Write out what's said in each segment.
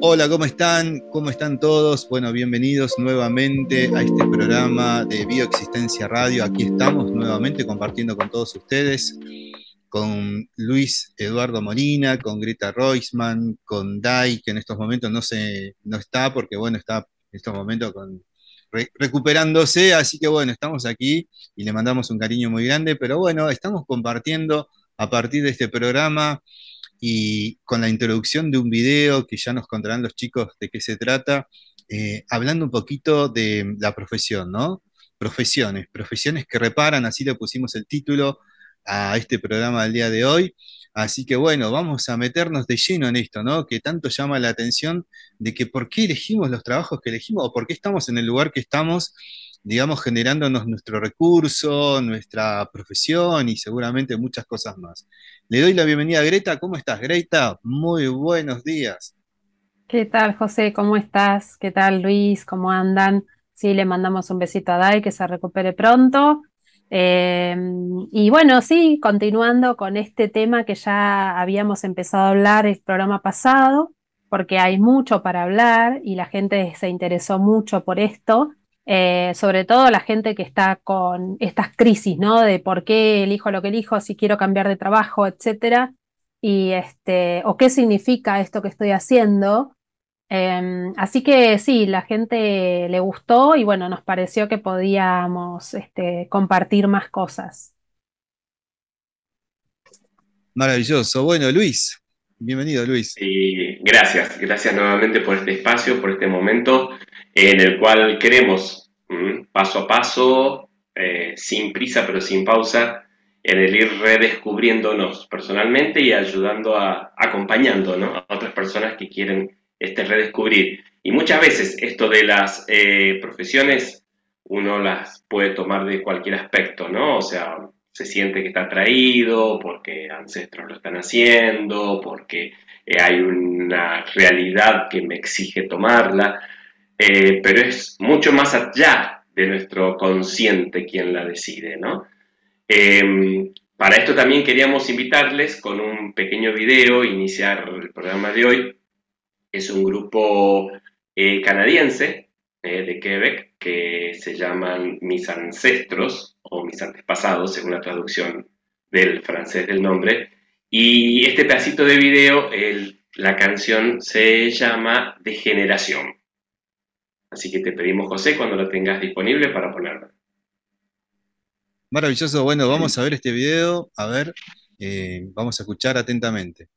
Hola, ¿cómo están? ¿Cómo están todos? Bueno, bienvenidos nuevamente a este programa de Bioexistencia Radio. Aquí estamos nuevamente compartiendo con todos ustedes, con Luis Eduardo Molina, con Greta Roisman, con Dai, que en estos momentos no, se, no está porque, bueno, está en estos momentos con, recuperándose, así que bueno, estamos aquí y le mandamos un cariño muy grande, pero bueno, estamos compartiendo a partir de este programa y con la introducción de un video que ya nos contarán los chicos de qué se trata, eh, hablando un poquito de la profesión, ¿no? Profesiones, profesiones que reparan, así le pusimos el título a este programa del día de hoy. Así que bueno, vamos a meternos de lleno en esto, ¿no? Que tanto llama la atención de que por qué elegimos los trabajos que elegimos o por qué estamos en el lugar que estamos digamos, generándonos nuestro recurso, nuestra profesión y seguramente muchas cosas más. Le doy la bienvenida a Greta. ¿Cómo estás, Greta? Muy buenos días. ¿Qué tal, José? ¿Cómo estás? ¿Qué tal, Luis? ¿Cómo andan? Sí, le mandamos un besito a Dai, que se recupere pronto. Em, y bueno, sí, continuando con este tema que ya habíamos empezado a hablar el programa pasado, porque hay mucho para hablar y la gente se interesó mucho por esto. Eh, sobre todo la gente que está con estas crisis, ¿no? De por qué elijo lo que elijo, si quiero cambiar de trabajo, etcétera, y este, o qué significa esto que estoy haciendo. Em, así que sí, la gente le gustó y bueno, nos pareció que podíamos este, compartir más cosas. Maravilloso. Bueno, Luis, bienvenido, Luis. gracias, gracias nuevamente por este espacio, por este momento en el cual queremos, mm, paso a paso, eh, sin prisa pero sin pausa, en el ir redescubriéndonos personalmente y ayudando a, acompañando a otras personas que quieren este redescubrir. Y muchas veces esto de las eh, profesiones uno las puede tomar de cualquier aspecto, ¿no? O sea, se siente que está atraído porque ancestros lo están haciendo, porque eh, hay una realidad que me exige tomarla. Eh, pero es mucho más allá de nuestro consciente quien la decide, ¿no? Em, para esto también queríamos invitarles con un pequeño video, iniciar el programa de hoy. Es un grupo eh, canadiense eh, de Quebec que se llaman Mis Ancestros o Mis Antepasados, según la traducción del francés del nombre. Y este pedacito de video, la canción se llama Degeneración. Así que te pedimos, José, cuando lo tengas disponible para ponerlo. Maravilloso. Bueno, vamos a ver este video. A ver, eh, vamos a escuchar atentamente.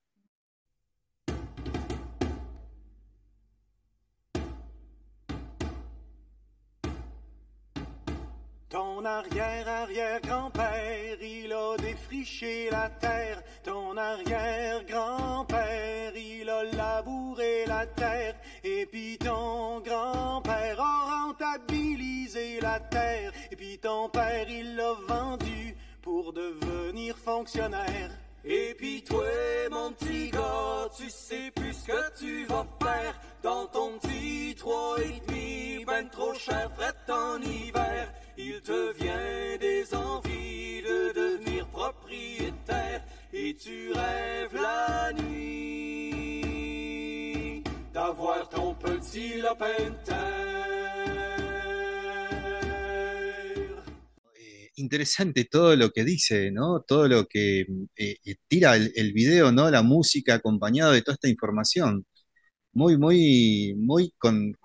Ton arrière-arrière-grand-père, il a défriché la terre. Ton arrière-grand-père, il a labouré la terre. Et puis ton grand-père a rentabilisé la terre. Et puis ton père, il l'a vendu pour devenir fonctionnaire. Et puis toi, mon petit gars, tu sais plus ce que tu vas faire dans ton petit trois et ben trop cher, fret en hiver. Il te vient des envies de devenir propriétaire et tu rêves la nuit d'avoir ton petit lopin eh, Interesante todo lo que dice, ¿no? Todo lo que eh, eh, tira el, el, video, ¿no? La música acompañado de toda esta información muy, muy, muy con,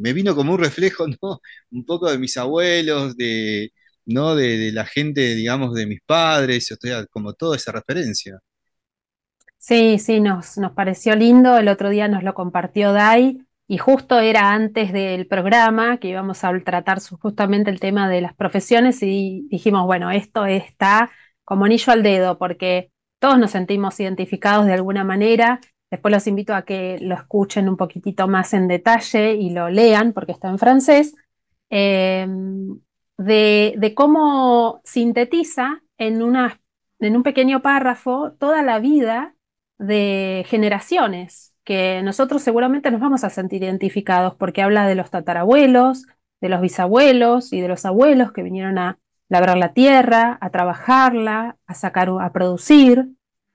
me vino como un reflejo, ¿no? Un poco de mis abuelos, de, ¿no? De, la gente, digamos, de mis padres, o como toda esa referencia. Sí, sí, nos, nos pareció lindo. El otro día nos lo compartió Dai y justo era antes del programa que íbamos a tratar justamente el tema de las profesiones y dijimos, bueno, esto está como anillo al dedo porque todos nos sentimos identificados de alguna manera Después los invito a que lo escuchen un poquitito más en detalle y lo lean porque está en francés, em, de, cómo sintetiza en, en un pequeño párrafo toda la vida de generaciones, que nosotros seguramente nos vamos a sentir identificados porque habla de los tatarabuelos, de los bisabuelos y de los abuelos que vinieron a labrar la tierra, a trabajarla, a sacar, a producir,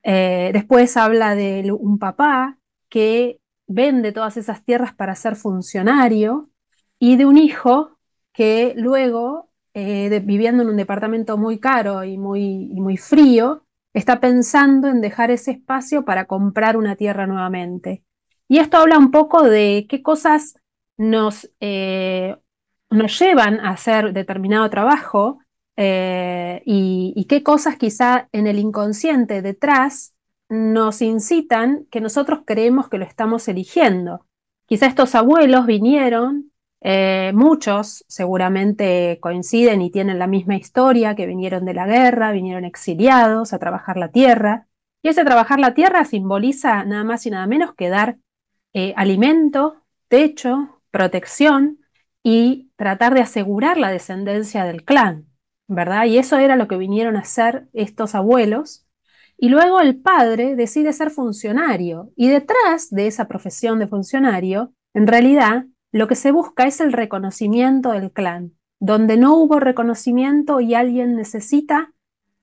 eh, después habla de un papá que vende todas esas tierras para ser funcionario y de un hijo que luego, eh, viviendo en un departamento muy caro y muy, muy frío, está pensando en dejar ese espacio para comprar una tierra nuevamente. Y esto habla un poco de qué cosas nos, eh, nos llevan a hacer determinado trabajo eh, y, qué cosas quizá en el inconsciente detrás nos incitan que nosotros creemos que lo estamos eligiendo. Quizá estos abuelos vinieron, eh, muchos seguramente coinciden y tienen la misma historia, que vinieron de la guerra, vinieron exiliados a trabajar la tierra. Y ese trabajar la tierra simboliza nada más y nada menos que dar eh, alimento, techo, protección y tratar de asegurar la descendencia del clan, ¿verdad? Y eso era lo que vinieron a hacer estos abuelos y luego el padre decide ser funcionario. Y detrás de esa profesión de funcionario, en realidad, lo que se busca es el reconocimiento del clan. Donde no hubo reconocimiento y alguien necesita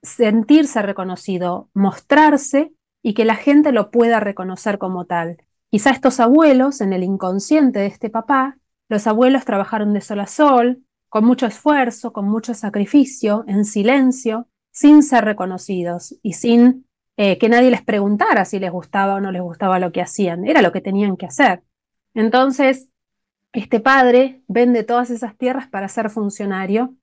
sentirse reconocido, mostrarse y que la gente lo pueda reconocer como tal. Quizá estos abuelos, en el inconsciente de este papá, los abuelos trabajaron de sol a sol, con mucho esfuerzo, con mucho sacrificio, en silencio, sin ser reconocidos y sin eh, que nadie les preguntara si les gustaba o no les gustaba lo que hacían. Era lo que tenían que hacer. Entonces, este padre vende todas esas tierras para ser funcionario,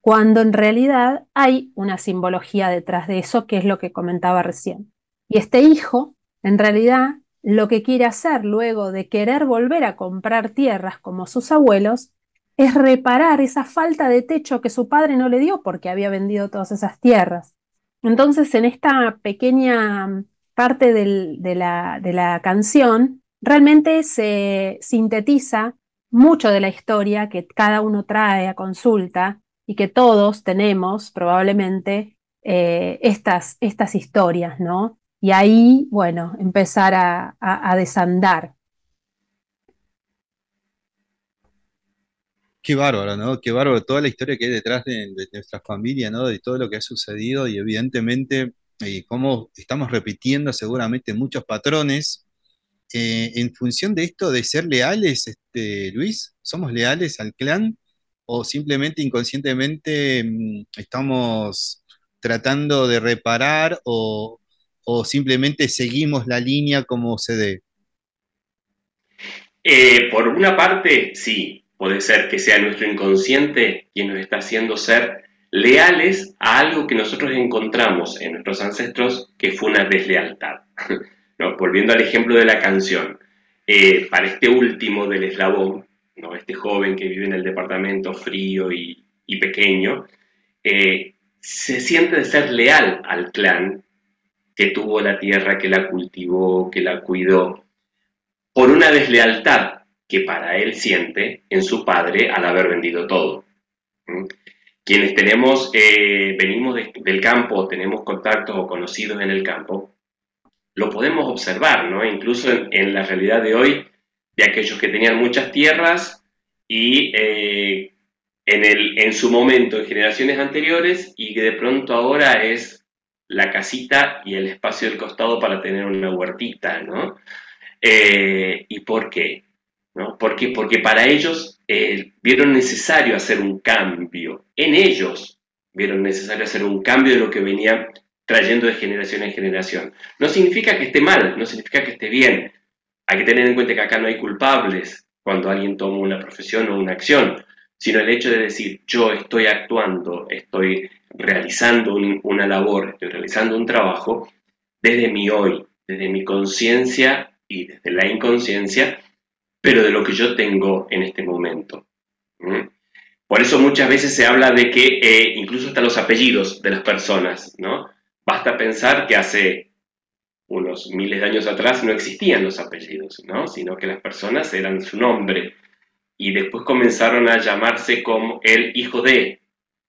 cuando en realidad hay una simbología detrás de eso, que es lo que comentaba recién. Y este hijo, en realidad, lo que quiere hacer luego de querer volver a comprar tierras como sus abuelos, es reparar esa falta de techo que su padre no le dio porque había vendido todas esas tierras. Entonces, en esta pequeña parte de, la, canción, realmente se sintetiza mucho de la historia que cada uno trae a consulta y que todos tenemos probablemente eh, estas, estas historias, ¿no? Y ahí, bueno, empezar a desandar. Qué bárbaro, ¿no? Qué bárbaro toda la historia que hay detrás de, nuestra familia, ¿no? De todo lo que ha sucedido y evidentemente eh, cómo estamos repitiendo seguramente muchos patrones. Eh, en función de esto de ser leales, este, Luis, ¿somos leales al clan o simplemente inconscientemente mm, estamos tratando de reparar o, simplemente seguimos la línea como se dé? Eh, por una parte, sí, Puede ser que sea nuestro inconsciente quien nos está haciendo ser leales a algo que nosotros encontramos en nuestros ancestros que fue una deslealtad. Volviendo al ejemplo de la canción, eh, para este último del eslabón, ¿no? este joven que vive en el departamento frío y, pequeño, eh, se siente de ser leal al clan que tuvo la tierra, que la cultivó, que la cuidó, por una deslealtad que para él siente en su padre al haber vendido todo. Quienes tenemos, eh, venimos del campo, tenemos contactos o conocidos en el campo, lo podemos observar, ¿no? Incluso en, la realidad de hoy, de aquellos que tenían muchas tierras y eh, en, el, en su momento, en generaciones anteriores, y que de pronto ahora es la casita y el espacio del costado para tener una huertita, ¿no? Eh, ¿Y por qué? ¿no? ¿Por Porque para ellos eh, vieron necesario hacer un cambio. En ellos vieron necesario hacer un cambio de lo que venía trayendo de generación en generación. No significa que esté mal, no significa que esté bien. Hay que tener en cuenta que acá no hay culpables cuando alguien toma una profesión o una acción, sino el hecho de decir, yo estoy actuando, estoy realizando una labor, estoy realizando un trabajo desde mi hoy, desde mi conciencia y desde la inconsciencia, pero de lo que yo tengo en este momento. Por eso muchas veces se habla de que eh, incluso hasta los apellidos de las personas, ¿no? Basta pensar que hace unos miles de años atrás no existían los apellidos, ¿no? Sino que las personas eran su nombre y después comenzaron a llamarse como el hijo de.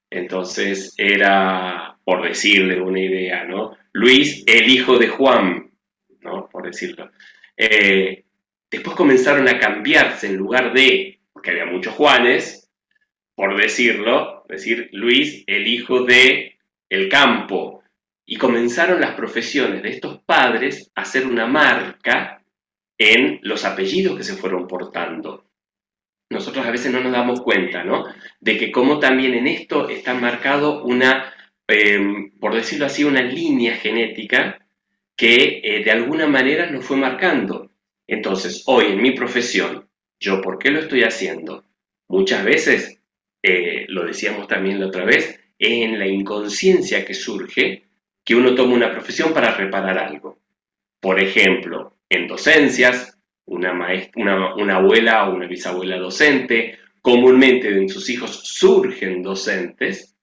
Entonces era, por decirle una idea, ¿no? Luis, el hijo de Juan, ¿no? Por decirlo. Eh, Después comenzaron a cambiarse en lugar de, porque había muchos Juanes, por decirlo, decir Luis, el hijo de el campo. Y comenzaron las profesiones de estos padres a hacer una marca en los apellidos que se fueron portando. Nosotros a veces no nos damos cuenta, ¿no? De que como también en esto está marcado una, em, por decirlo así, una línea genética que eh, de alguna manera nos fue marcando. Entonces, hoy en mi profesión, ¿yo por qué lo estoy haciendo? Muchas veces, eh, lo decíamos también la otra vez, en la inconsciencia que surge que uno toma una profesión para reparar algo. Por ejemplo, en docencias, una, abuela o una bisabuela docente, comúnmente en sus hijos surgen docentes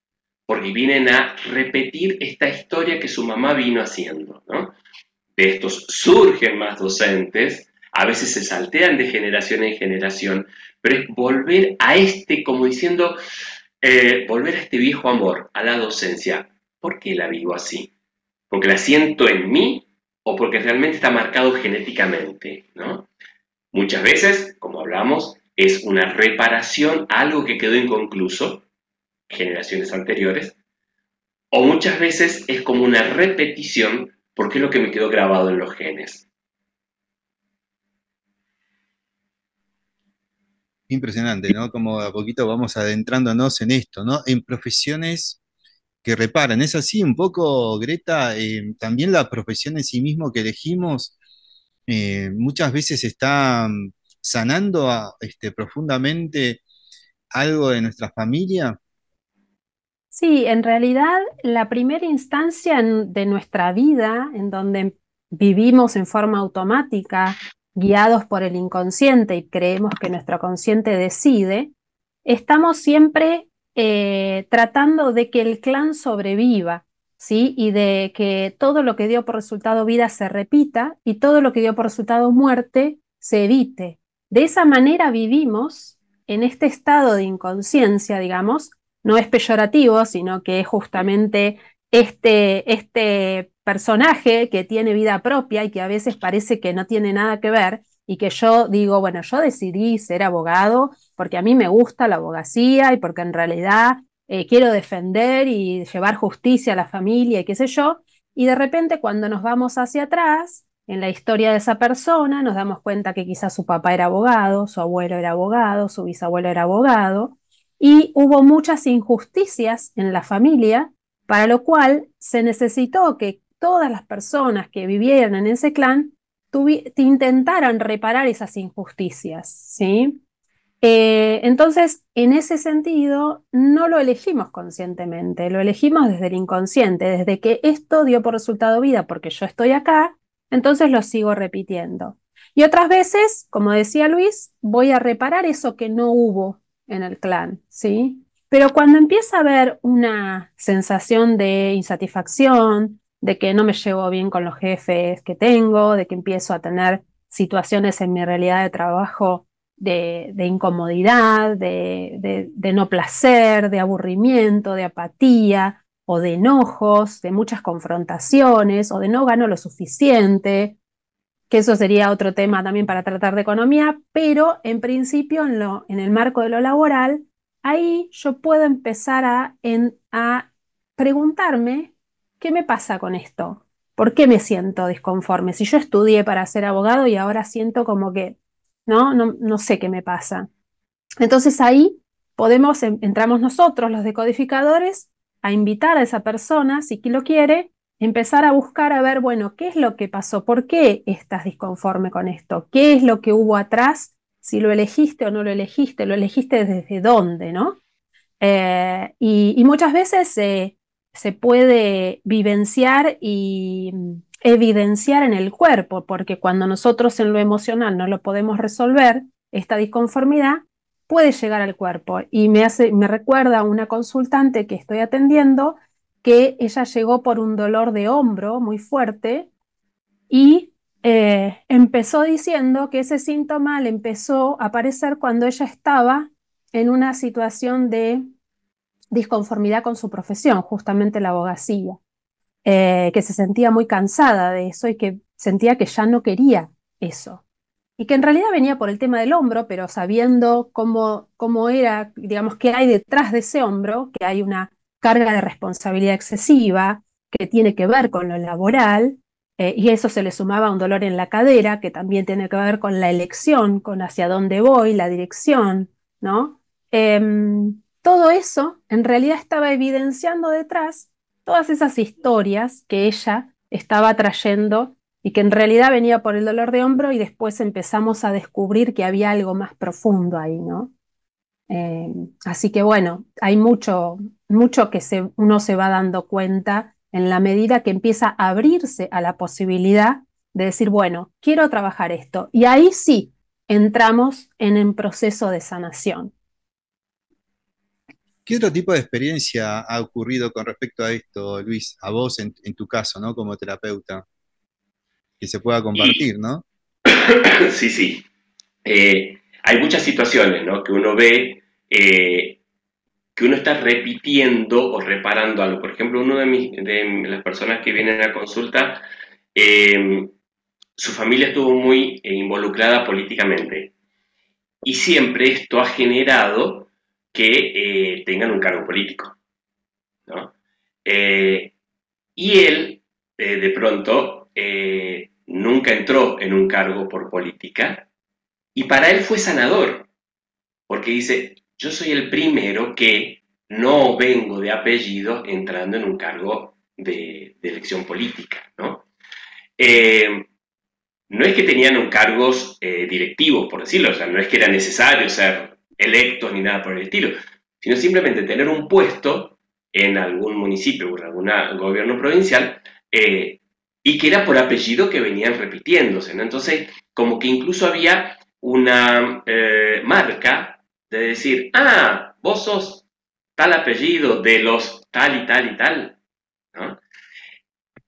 porque vienen a repetir esta historia que su mamá vino haciendo. De estos surgen más docentes, a veces se saltean de generación en generación, pero es volver a este, como diciendo, eh, volver a este viejo amor, a la docencia. ¿Por qué la vivo así? ¿Porque la siento en mí o porque realmente está marcado genéticamente? ¿no? Muchas veces, como hablamos, es una reparación a algo que quedó inconcluso, generaciones anteriores, o muchas veces es como una repetición porque es lo que me quedó grabado en los genes. Impresionante, ¿no? Como a poquito vamos adentrándonos en esto, ¿no? En profesiones que reparan. Es así un poco, Greta, eh, también la profesión en sí mismo que elegimos eh, muchas veces está mm, sanando este, profundamente algo de nuestra familia. Sí, en realidad la primera instancia de nuestra vida en donde vivimos en forma automática guiados por el inconsciente y creemos que nuestro consciente decide, estamos siempre eh, tratando de que el clan sobreviva, ¿sí? Y de que todo lo que dio por resultado vida se repita y todo lo que dio por resultado muerte se evite. De esa manera vivimos en este estado de inconsciencia, digamos, no es peyorativo, sino que es justamente este, este personaje que tiene vida propia y que a veces parece que no tiene nada que ver y que yo digo, bueno, yo decidí ser abogado porque a mí me gusta la abogacía y porque en realidad eh, quiero defender y llevar justicia a la familia y qué sé yo, y de repente cuando nos vamos hacia atrás, en la historia de esa persona, nos damos cuenta que quizás su papá era abogado, su abuelo era abogado, su bisabuelo era abogado, y hubo muchas injusticias en la familia, para lo cual se necesitó que todas las personas que vivieran en ese clan intentaran reparar esas injusticias, ¿sí? Eh, entonces, en ese sentido, no lo elegimos conscientemente, lo elegimos desde el inconsciente, desde que esto dio por resultado vida porque yo estoy acá, entonces lo sigo repitiendo. Y otras veces, como decía Luis, voy a reparar eso que no hubo en el clan, ¿sí? Pero cuando empieza a haber una sensación de insatisfacción, de que no me llevo bien con los jefes que tengo, de que empiezo a tener situaciones en mi realidad de trabajo de, incomodidad, de, no placer, de aburrimiento, de apatía o de enojos, de muchas confrontaciones o de no gano lo suficiente, que eso sería otro tema también para tratar de economía, pero en principio en, en el marco de lo laboral, ahí yo puedo empezar a, a preguntarme ¿qué me pasa con esto? ¿Por qué me siento disconforme? Si yo estudié para ser abogado y ahora siento como que, ¿no? No, sé qué me pasa. Entonces ahí podemos, entramos nosotros, los decodificadores, a invitar a esa persona, si lo quiere, empezar a buscar a ver, bueno, ¿qué es lo que pasó? ¿Por qué estás disconforme con esto? ¿Qué es lo que hubo atrás? Si lo elegiste o no lo elegiste, lo elegiste desde dónde, ¿no? Eh, y, muchas veces eh, se puede vivenciar y evidenciar en el cuerpo, porque cuando nosotros en lo emocional no lo podemos resolver, esta disconformidad puede llegar al cuerpo. Y me, hace, me recuerda una consultante que estoy atendiendo que ella llegó por un dolor de hombro muy fuerte y eh, empezó diciendo que ese síntoma le empezó a aparecer cuando ella estaba en una situación de disconformidad con su profesión, justamente la abogacía, eh, que se sentía muy cansada de eso y que sentía que ya no quería eso. Y que en realidad venía por el tema del hombro, pero sabiendo cómo, cómo era, digamos, qué hay detrás de ese hombro, que hay una carga de responsabilidad excesiva que tiene que ver con lo laboral, eh, y eso se le sumaba un dolor en la cadera, que también tiene que ver con la elección, con hacia dónde voy, la dirección, ¿no? Em, todo eso en realidad estaba evidenciando detrás todas esas historias que ella estaba trayendo y que en realidad venía por el dolor de hombro y después empezamos a descubrir que había algo más profundo ahí, ¿no? Em, así que bueno, hay mucho, mucho que uno se va dando cuenta en la medida que empieza a abrirse a la posibilidad de decir, bueno, quiero trabajar esto. Y ahí sí entramos en un proceso de sanación. ¿Qué otro tipo de experiencia ha ocurrido con respecto a esto, Luis, a vos en, tu caso, ¿no? Como terapeuta, que se pueda compartir, ¿no? Sí, sí. Eh, hay muchas situaciones, ¿no? Que uno ve eh, que uno está repitiendo o reparando algo. Por ejemplo, una de, las personas que vienen a consulta, em, su familia estuvo muy eh, involucrada políticamente. Y siempre esto ha generado que eh, tengan un cargo político. Eh, y él, de pronto, nunca entró en un cargo por política. Y para él fue sanador, porque dice, yo soy el primero que no vengo de apellido entrando en un cargo de, elección política, ¿no? Eh, no es que tenían cargos eh, directivos, por decirlo, o sea, no es que era necesario ser electos ni nada por el estilo, sino simplemente tener un puesto en algún municipio o en algún gobierno provincial eh, y que era por apellido que venían repitiéndose, ¿no? Entonces, como que incluso había una marca de decir, ah, vos sos tal apellido de los tal y tal y tal.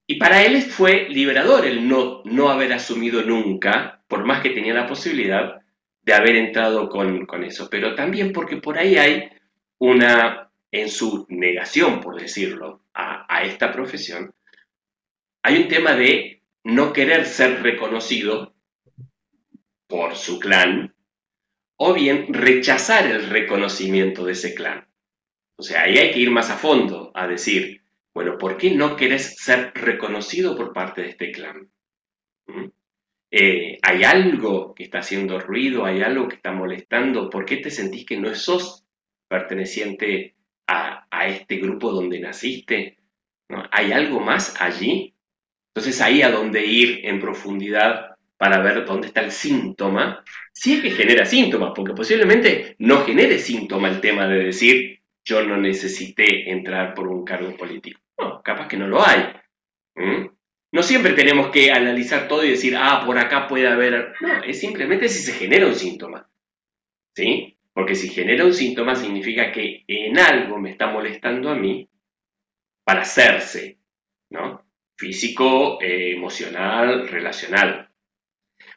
Y para él fue liberador el no, no haber asumido nunca, por más que tenía la posibilidad de haber entrado con, eso. Pero también porque por ahí hay una, en su negación, por decirlo, a, a esta profesión, hay un tema de no querer ser reconocido por su clan o bien rechazar el reconocimiento de ese clan. O sea, ahí hay que ir más a fondo, a decir, bueno, ¿por qué no querés ser reconocido por parte de este clan? ¿Mm? Eh, ¿Hay algo que está haciendo ruido? ¿Hay algo que está molestando? ¿Por qué te sentís que no sos perteneciente a, este grupo donde naciste? ¿Hay algo más allí? Entonces ahí a dónde ir en profundidad para ver dónde está el síntoma, si es que genera síntomas, porque posiblemente no genere síntoma el tema de decir yo no necesité entrar por un cargo político. No, capaz que no lo hay. No siempre tenemos que analizar todo y decir, ah, por acá puede haber... No, es simplemente si se genera un síntoma. ¿Sí? Porque si genera un síntoma significa que en algo me está molestando a mí para hacerse, ¿no? Físico, eh, emocional, relacional.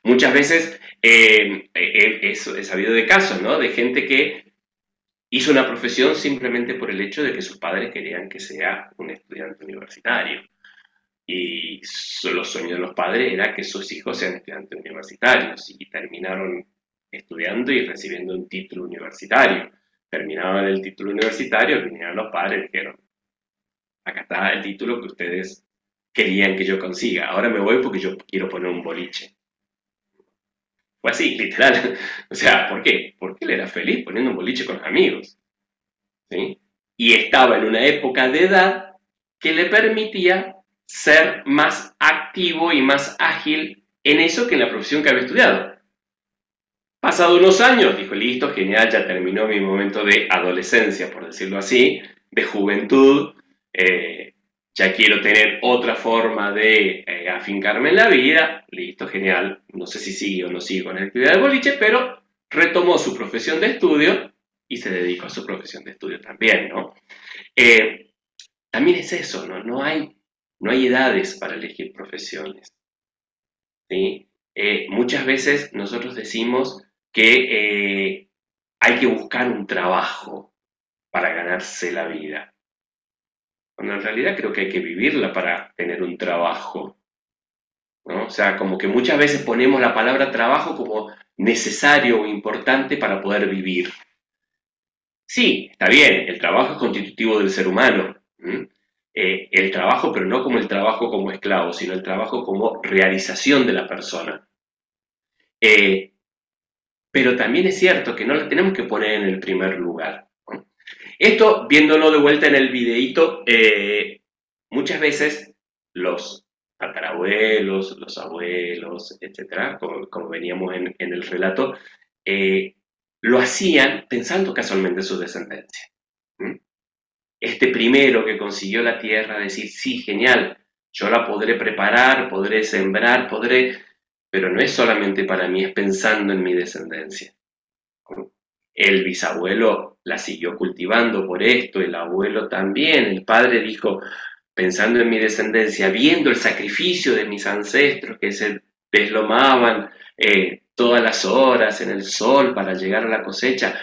Muchas veces eh, eh, he sabido de casos, ¿no? De gente que hizo una profesión simplemente por el hecho de que sus padres querían que sea un estudiante universitario. Y los sueños de los padres era que sus hijos sean estudiantes universitarios y terminaron estudiando y recibiendo un título universitario. Terminaban el título universitario, vinieron los padres y dijeron, acá está el título que ustedes querían que yo consiga, ahora me voy porque yo quiero poner un boliche. Fue así, literal. O sea, ¿por qué? Porque él era feliz poniendo un boliche con los amigos. ¿sí? Y estaba en una época de edad que le permitía ser más activo y más ágil en eso que en la profesión que había estudiado. Pasado unos años, dijo, listo, genial, ya terminó mi momento de adolescencia, por decirlo así, de juventud, eh, ya quiero tener otra forma de eh, afincarme en la vida, listo, genial, no sé si sigue o no sigue con la actividad de boliche, pero retomó su profesión de estudio y se dedicó a su profesión de estudio también, ¿no? Eh, también es eso, ¿no? No hay, no hay edades para elegir profesiones, ¿sí? Eh, muchas veces nosotros decimos que hay que buscar un trabajo para ganarse la vida. Cuando en realidad creo que hay que vivirla para tener un trabajo. ¿no? O sea, como que muchas veces ponemos la palabra trabajo como necesario o importante para poder vivir. Sí, está bien, el trabajo es constitutivo del ser humano. Eh, el trabajo, pero no como el trabajo como esclavo, sino el trabajo como realización de la persona. Eh, pero también es cierto que no la tenemos que poner en el primer lugar. Esto, viéndolo de vuelta en el videíto, eh, muchas veces los tatarabuelos, los abuelos, etcétera, como, veníamos en, el relato, lo hacían pensando casualmente en su descendencia este primero que consiguió la tierra, decir, sí, genial, yo la podré preparar, podré sembrar, podré, pero no es solamente para mí, es pensando en mi descendencia. El bisabuelo la siguió cultivando por esto, el abuelo también, el padre dijo, pensando en mi descendencia, viendo el sacrificio de mis ancestros que se deslomaban eh, todas las horas en el sol para llegar a la cosecha,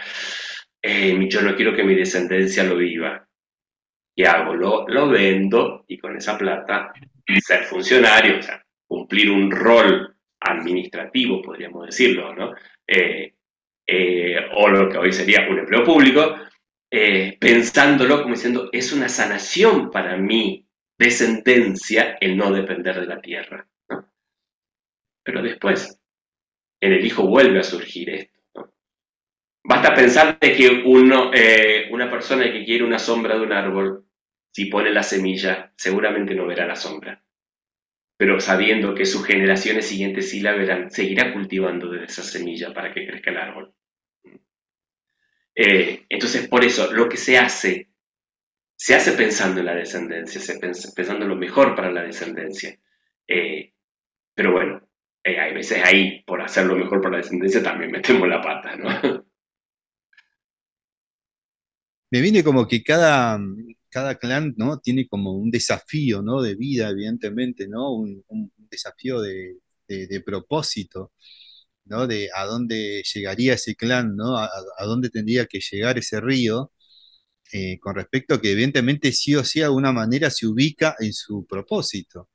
eh, yo no quiero que mi descendencia lo viva. ¿Qué hago? Lo, lo vendo y con esa plata ser funcionario, o sea, cumplir un rol administrativo, podríamos decirlo, ¿no? Eh, eh, o lo que hoy sería un empleo público, eh, pensándolo como diciendo, es una sanación para mí de sentencia el no depender de la tierra. Pero después, en el hijo vuelve a surgir esto. Basta pensar de que uno, una persona que quiere una sombra de un árbol si pone la semilla, seguramente no verá la sombra. Pero sabiendo que sus generaciones siguientes sí la verán, seguirá cultivando desde esa semilla para que crezca el árbol. Eh, entonces, por eso, lo que se hace, se hace pensando en la descendencia, se pensando en lo mejor para la descendencia. Eh, pero bueno, eh, hay veces ahí, por hacer lo mejor para la descendencia, también metemos la pata, ¿no? Me viene como que cada, cada clan, ¿no? Tiene como un desafío, ¿no? De vida, evidentemente, ¿no? Un, desafío de, propósito, ¿no? De a dónde llegaría ese clan, ¿no? A, dónde tendría que llegar ese río, eh, con respecto a que evidentemente sí o sí de alguna manera se ubica en su propósito,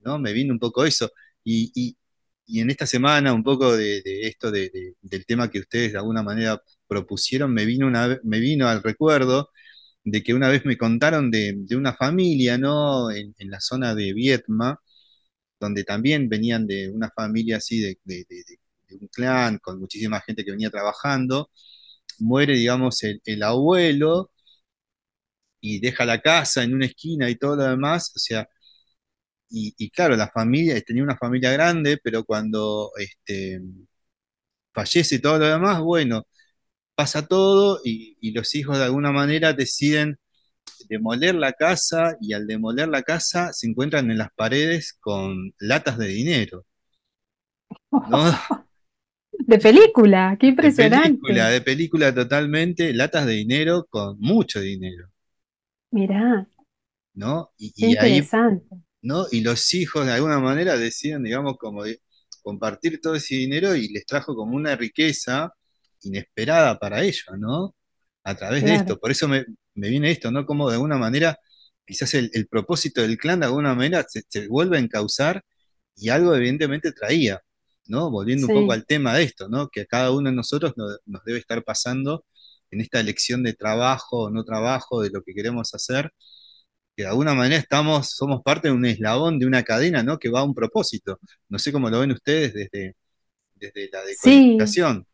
¿no? Me vino un poco eso. Y, en esta semana, un poco de, esto del tema que ustedes de alguna manera propusieron, me vino, una, me vino al recuerdo de que una vez me contaron de, una familia, ¿no? En, la zona de Vietma, donde también venían de una familia así de, un clan, con muchísima gente que venía trabajando. Muere, digamos, el, abuelo y deja la casa en una esquina y todo lo demás, o sea, y, claro, la familia, tenía una familia grande, pero cuando este, fallece todo lo demás, bueno, pasa todo y, los hijos de alguna manera deciden demoler la casa y al demoler la casa se encuentran en las paredes con latas de dinero. De película, qué impresionante. De película, de película totalmente, latas de dinero con mucho dinero. Mirá. ¿No? Y, interesante. ¿no? Y los hijos de alguna manera deciden, digamos, como compartir todo ese dinero y les trajo como una riqueza inesperada para ellos, ¿no? A través de esto. Por eso me, viene esto, ¿no? Como de alguna manera, quizás el, propósito del clan de alguna manera se, vuelve a encauzar y algo evidentemente traía, ¿no? Volviendo un poco al tema de esto, ¿no? Que a cada uno de nosotros nos, debe estar pasando en esta elección de trabajo o no trabajo, de lo que queremos hacer, que de alguna manera estamos, somos parte de un eslabón, de una cadena, ¿no? Que va a un propósito. No sé cómo lo ven ustedes desde, desde la decodificación.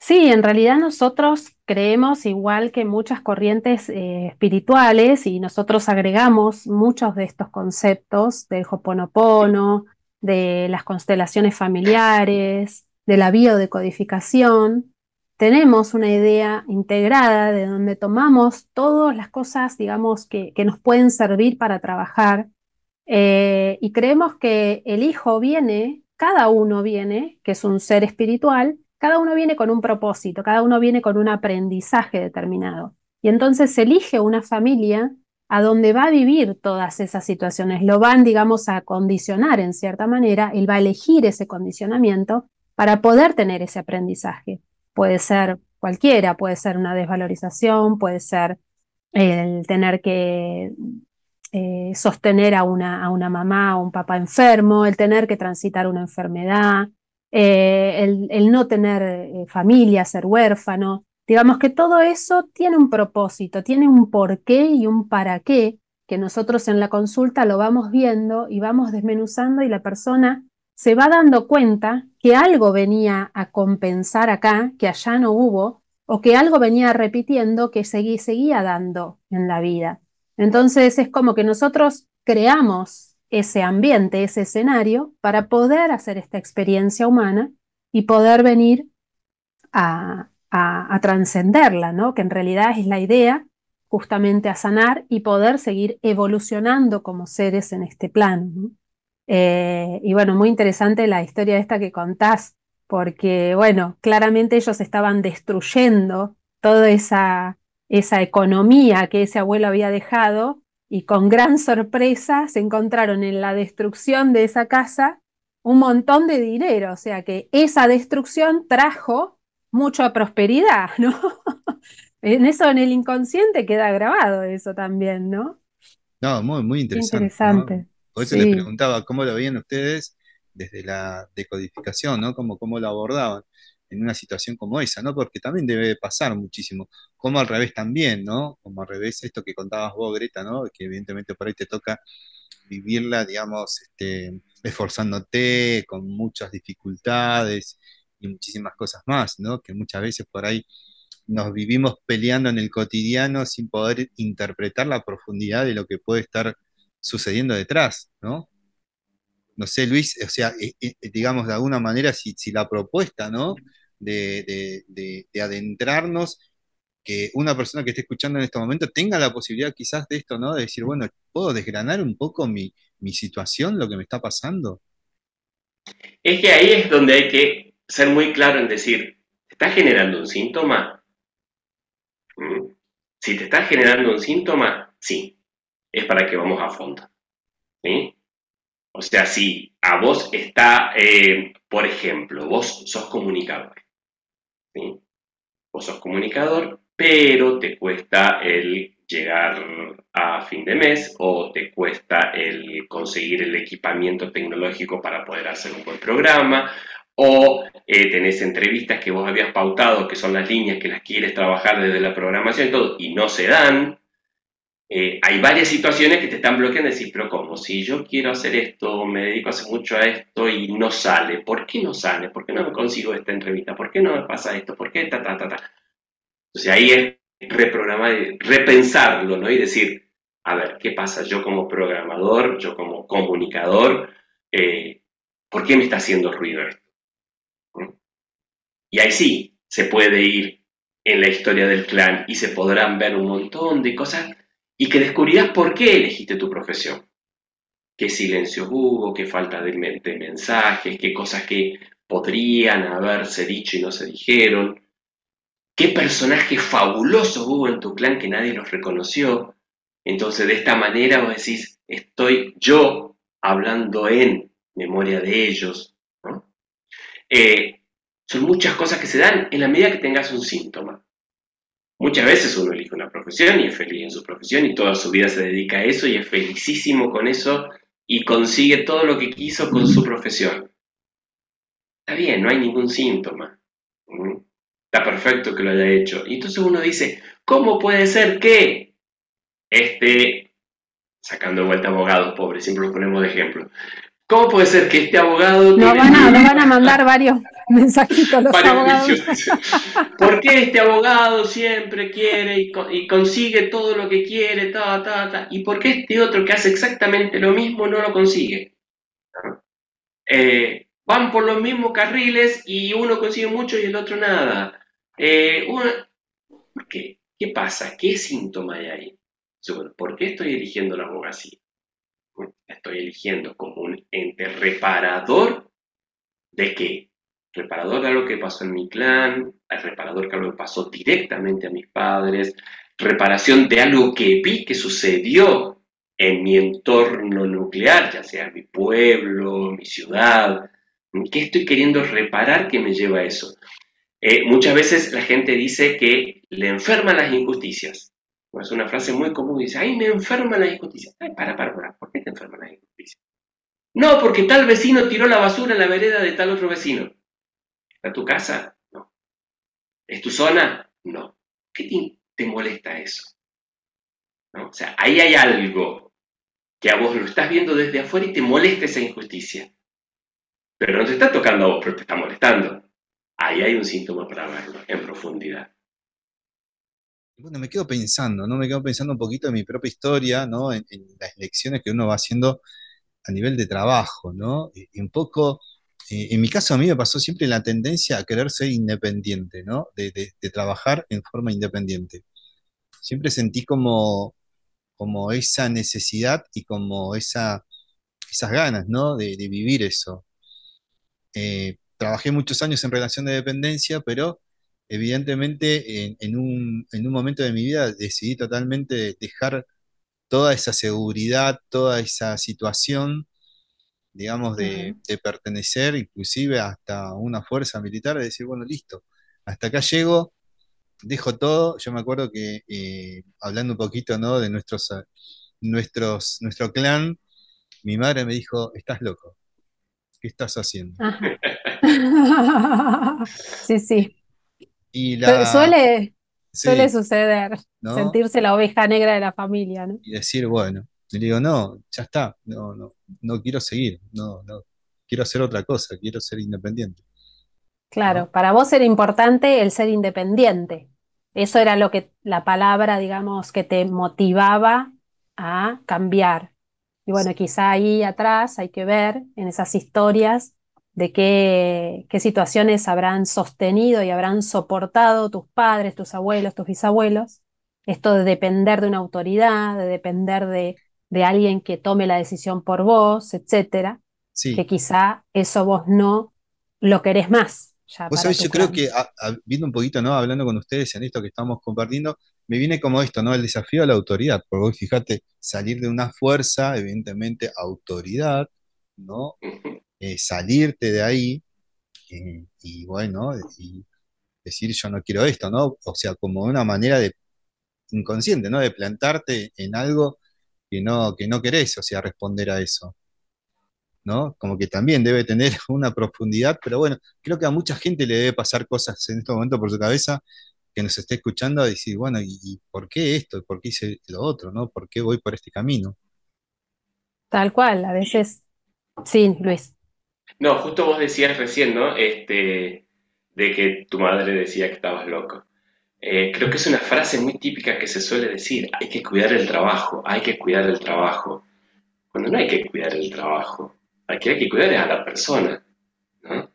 Sí, en realidad nosotros creemos igual que muchas corrientes eh, espirituales y nosotros agregamos muchos de estos conceptos del Hoponopono, de las constelaciones familiares, de la biodecodificación. Tenemos una idea integrada de donde tomamos todas las cosas, digamos, que, nos pueden servir para trabajar eh, y creemos que el hijo viene, cada uno viene, que es un ser espiritual, cada uno viene con un propósito, cada uno viene con un aprendizaje determinado. Y entonces se elige una familia a donde va a vivir todas esas situaciones, lo van, digamos, a condicionar en cierta manera, él va a elegir ese condicionamiento para poder tener ese aprendizaje. Puede ser cualquiera, puede ser una desvalorización, puede ser el tener que eh, sostener a una, a una mamá o un papá enfermo, el tener que transitar una enfermedad, eh, el, no tener eh, familia, ser huérfano. Digamos que todo eso tiene un propósito, tiene un porqué y un para qué que nosotros en la consulta lo vamos viendo y vamos desmenuzando y la persona se va dando cuenta que algo venía a compensar acá, que allá no hubo, o que algo venía repitiendo que seguía dando en la vida. Entonces es como que nosotros creamos ese ambiente, ese escenario, para poder hacer esta experiencia humana y poder venir a, a, trascenderla, ¿no? que en realidad es la idea justamente a sanar y poder seguir evolucionando como seres en este plano. Eh, y bueno, muy interesante la historia esta que contás, porque bueno, claramente ellos estaban destruyendo toda esa, esa economía que ese abuelo había dejado y con gran sorpresa se encontraron en la destrucción de esa casa un montón de dinero, o sea que esa destrucción trajo mucha prosperidad, ¿no? en eso en el inconsciente queda grabado eso también, ¿no? No, muy, muy interesante. interesante. Por eso les preguntaba cómo lo veían ustedes desde la decodificación, ¿no? Cómo, cómo lo abordaban en una situación como esa, ¿no? Porque también debe pasar muchísimo, como al revés también, ¿no? Como al revés esto que contabas vos, Greta, ¿no? Que evidentemente por ahí te toca vivirla, digamos, este, esforzándote, con muchas dificultades y muchísimas cosas más, ¿no? Que muchas veces por ahí nos vivimos peleando en el cotidiano sin poder interpretar la profundidad de lo que puede estar sucediendo detrás, ¿no? No sé, Luis, o sea, eh, eh, digamos de alguna manera, si, la propuesta, ¿no? De, adentrarnos, que una persona que esté escuchando en este momento tenga la posibilidad quizás de esto, ¿no? De decir, bueno, ¿puedo desgranar un poco mi, situación, lo que me está pasando? Es que ahí es donde hay que ser muy claro en decir, ¿está generando un síntoma? Mm. Si te está generando un síntoma, sí, es para que vamos a fondo. O sea, si a vos está, eh, por ejemplo, vos sos comunicador. Vos sos comunicador, pero te cuesta el llegar a fin de mes o te cuesta el conseguir el equipamiento tecnológico para poder hacer un buen programa o eh, tenés entrevistas que vos habías pautado, que son las líneas que las quieres trabajar desde la programación todo, y no se dan, eh, hay varias situaciones que te están bloqueando decir, pero ¿cómo? Si yo quiero hacer esto, me dedico hace mucho a esto y no sale, ¿por qué no sale? ¿Por qué no me consigo esta entrevista? ¿Por qué no me pasa esto? ¿Por qué ta, ta, ta, ta? Entonces ahí es reprogramar, repensarlo, ¿no? Y decir, a ver, ¿qué pasa? Yo como programador, yo como comunicador, eh, ¿por qué me está haciendo ruido esto? Y ahí sí, se puede ir en la historia del clan y se podrán ver un montón de cosas y que descubrirás por qué elegiste tu profesión. Qué silencio hubo, qué falta de, mensajes, qué cosas que podrían haberse dicho y no se dijeron, qué personajes fabulosos hubo en tu clan que nadie los reconoció. Entonces de esta manera vos decís, estoy yo hablando en memoria de ellos. Eh, son muchas cosas que se dan en la medida que tengas un síntoma. Muchas veces uno elige una profesión y es feliz en su profesión y toda su vida se dedica a eso y es felicísimo con eso y consigue todo lo que quiso con su profesión. Está bien, no hay ningún síntoma. Está perfecto que lo haya hecho. Y entonces uno dice, ¿cómo puede ser que este, sacando vuelta abogados pobres, siempre los ponemos de ejemplo, ¿cómo puede ser que este abogado... No, van, a, van a mandar varios mensajitos los abogados. ¿Por qué este abogado siempre quiere y, consigue todo lo que quiere, ta, ta, ta? ¿Y por qué este otro que hace exactamente lo mismo no lo consigue? Eh, van por los mismos carriles y uno consigue mucho y el otro nada. Eh, ¿Por qué? ¿Qué pasa? ¿Qué síntoma hay ahí? ¿Por qué estoy eligiendo la abogacía? Estoy eligiendo como un ente reparador de qué? Reparador de algo que pasó en mi clan, reparador de algo que pasó directamente a mis padres, reparación de algo que vi que sucedió en mi entorno nuclear, ya sea mi pueblo, mi ciudad. ¿Qué estoy queriendo reparar que me lleva a eso? Eh, muchas veces la gente dice que le enferman las injusticias. Es una frase muy común, dice, ay, me enferman las injusticias. Ay, para, para, para, ¿por qué te enferman las injusticias? No, porque tal vecino tiró la basura en la vereda de tal otro vecino. ¿Está tu casa? No. ¿Es tu zona? No. ¿Qué te, molesta eso? O sea, ahí hay algo que a vos lo estás viendo desde afuera y te molesta esa injusticia. Pero no te está tocando a vos, pero te está molestando. Ahí hay un síntoma para verlo en profundidad. Bueno, me quedo pensando, ¿no? Me quedo pensando un poquito en mi propia historia, ¿no? En, las lecciones que uno va haciendo a nivel de trabajo, ¿no? Y, un poco, eh, en mi caso a mí me pasó siempre la tendencia a querer ser independiente, ¿no? De, trabajar en forma independiente. Siempre sentí como, como esa necesidad y como esa, esas ganas, ¿no? De, vivir eso. Eh, trabajé muchos años en relación de dependencia, pero evidentemente en, un, momento de mi vida decidí totalmente dejar toda esa seguridad, toda esa situación, digamos, de, pertenecer inclusive hasta una fuerza militar, de decir, bueno, listo, hasta acá llego, dejo todo. Yo me acuerdo que eh, hablando un poquito ¿no? de nuestros, nuestros, nuestro clan, mi madre me dijo, estás loco, ¿qué estás haciendo? sí, sí. Suele, suele suceder, sentirse la oveja negra de la familia, ¿no? Y decir, bueno, le digo, no, ya está, no, no, no quiero seguir, no, no, quiero hacer otra cosa, quiero ser independiente. Claro, para vos era importante el ser independiente. Eso era lo que, la palabra, digamos, que te motivaba a cambiar. Y bueno, quizá ahí atrás hay que ver en esas historias de qué, qué, situaciones habrán sostenido y habrán soportado tus padres, tus abuelos, tus bisabuelos. Esto de depender de una autoridad, de depender de, de alguien que tome la decisión por vos, etcétera. Que quizá eso vos no lo querés más. vos sabés, yo creo que viendo un poquito, ¿no? Hablando con ustedes en esto que estamos compartiendo, me viene como esto, ¿no? El desafío a la autoridad. Porque vos fíjate, salir de una fuerza, evidentemente, autoridad, ¿no? Eh, salirte de ahí eh, y bueno, y decir yo no quiero esto, ¿no? O sea, como una manera de inconsciente, ¿no? De plantarte en algo que no, que no querés, o sea, responder a eso. ¿no? Como que también debe tener una profundidad, pero bueno, creo que a mucha gente le debe pasar cosas en este momento por su cabeza que nos esté escuchando a decir, bueno, ¿y, por qué esto? ¿Por qué hice lo otro? ¿no? ¿Por qué voy por este camino? Tal cual, a veces, sí, Luis. No, justo vos decías recién, ¿no? Este, de que tu madre decía que estabas loco. Eh, creo que es una frase muy típica que se suele decir, hay que cuidar el trabajo, hay que cuidar el trabajo. Cuando no hay que cuidar el trabajo, hay que, hay que cuidar a la persona, ¿no?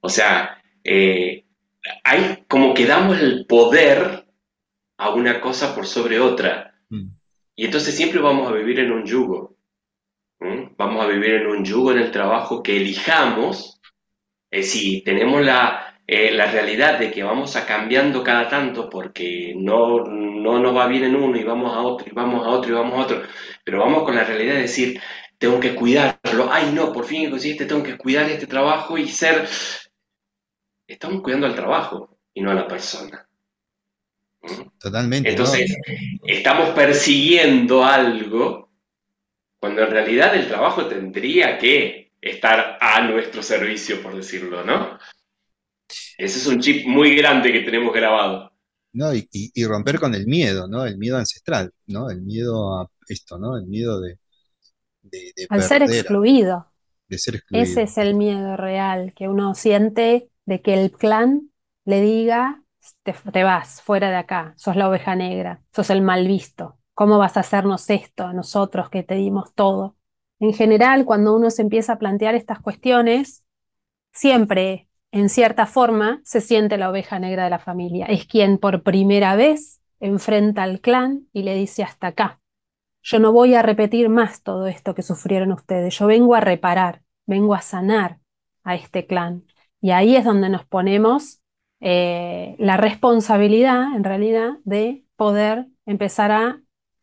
O sea, eh, hay como que damos el poder a una cosa por sobre otra. Mm. Y entonces siempre vamos a vivir en un yugo. Vamos a vivir en un yugo en el trabajo que elijamos. Eh, si tenemos la, eh, la, realidad de que vamos a cambiando cada tanto porque no, no nos va bien en uno y vamos a otro y vamos a otro y vamos a otro, pero vamos con la realidad de decir, tengo que cuidarlo, ay no, por fin consiste, tengo que cuidar este trabajo y ser... Estamos cuidando al trabajo y no a la persona. Totalmente. Entonces, estamos persiguiendo algo cuando en realidad el trabajo tendría que estar a nuestro servicio, por decirlo, ¿no? Ese es un chip muy grande que tenemos grabado. No, y, romper con el miedo, ¿no? El miedo ancestral, ¿no? El miedo a esto, ¿no? El miedo de... Al ser excluido. De ser excluido. Ese es el miedo real, que uno siente de que el clan le diga, te, te vas fuera de acá, sos la oveja negra, sos el mal visto. ¿Cómo vas a hacernos esto a nosotros que te dimos todo? En general, cuando uno se empieza a plantear estas cuestiones, siempre, en cierta forma, se siente la oveja negra de la familia. Es quien por primera vez enfrenta al clan y le dice hasta acá. Yo no voy a repetir más todo esto que sufrieron ustedes. Yo vengo a reparar, vengo a sanar a este clan. Y ahí es donde nos ponemos eh, la responsabilidad, en realidad, de poder empezar a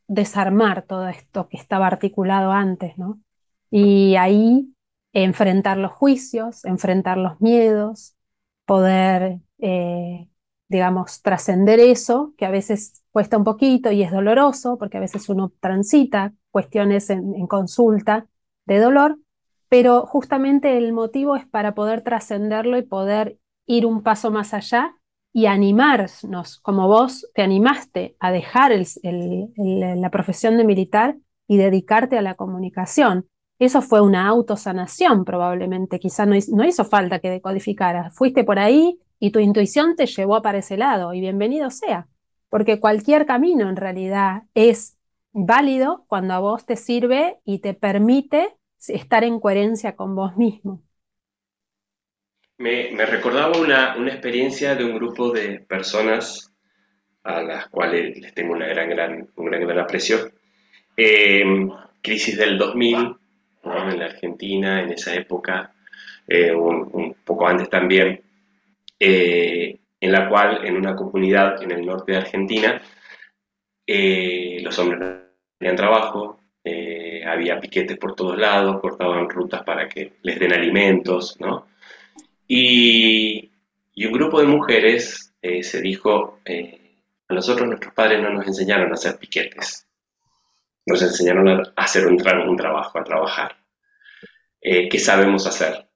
desarmar todo esto que estaba articulado antes, ¿no? Y ahí enfrentar los juicios, enfrentar los miedos, poder, eh, digamos, trascender eso, que a veces cuesta un poquito y es doloroso, porque a veces uno transita cuestiones en consulta de dolor, pero justamente el motivo es para poder trascenderlo y poder ir un paso más allá y animarnos, como vos te animaste a dejar la profesión de militar y dedicarte a la comunicación. Eso fue una autosanación probablemente, quizá no, hizo falta que decodificaras, fuiste por ahí y tu intuición te llevó para ese lado y bienvenido sea, porque cualquier camino en realidad es válido cuando a vos te sirve y te permite estar en coherencia con vos mismo. Me, recordaba una, experiencia de un grupo de personas a las cuales les tengo una gran, gran, un gran, gran aprecio. Em, crisis del 2000, en la Argentina, en esa época, eh, un, poco antes también, eh, en la cual en una comunidad en el norte de Argentina, eh, los hombres no tenían trabajo, había piquetes por todos lados, cortaban rutas para que les den alimentos, ¿no? Y, un grupo de mujeres se dijo, a nosotros nuestros padres no nos enseñaron a hacer piquetes, nos enseñaron a hacer un, un trabajo, a trabajar. Eh, ¿Qué sabemos hacer?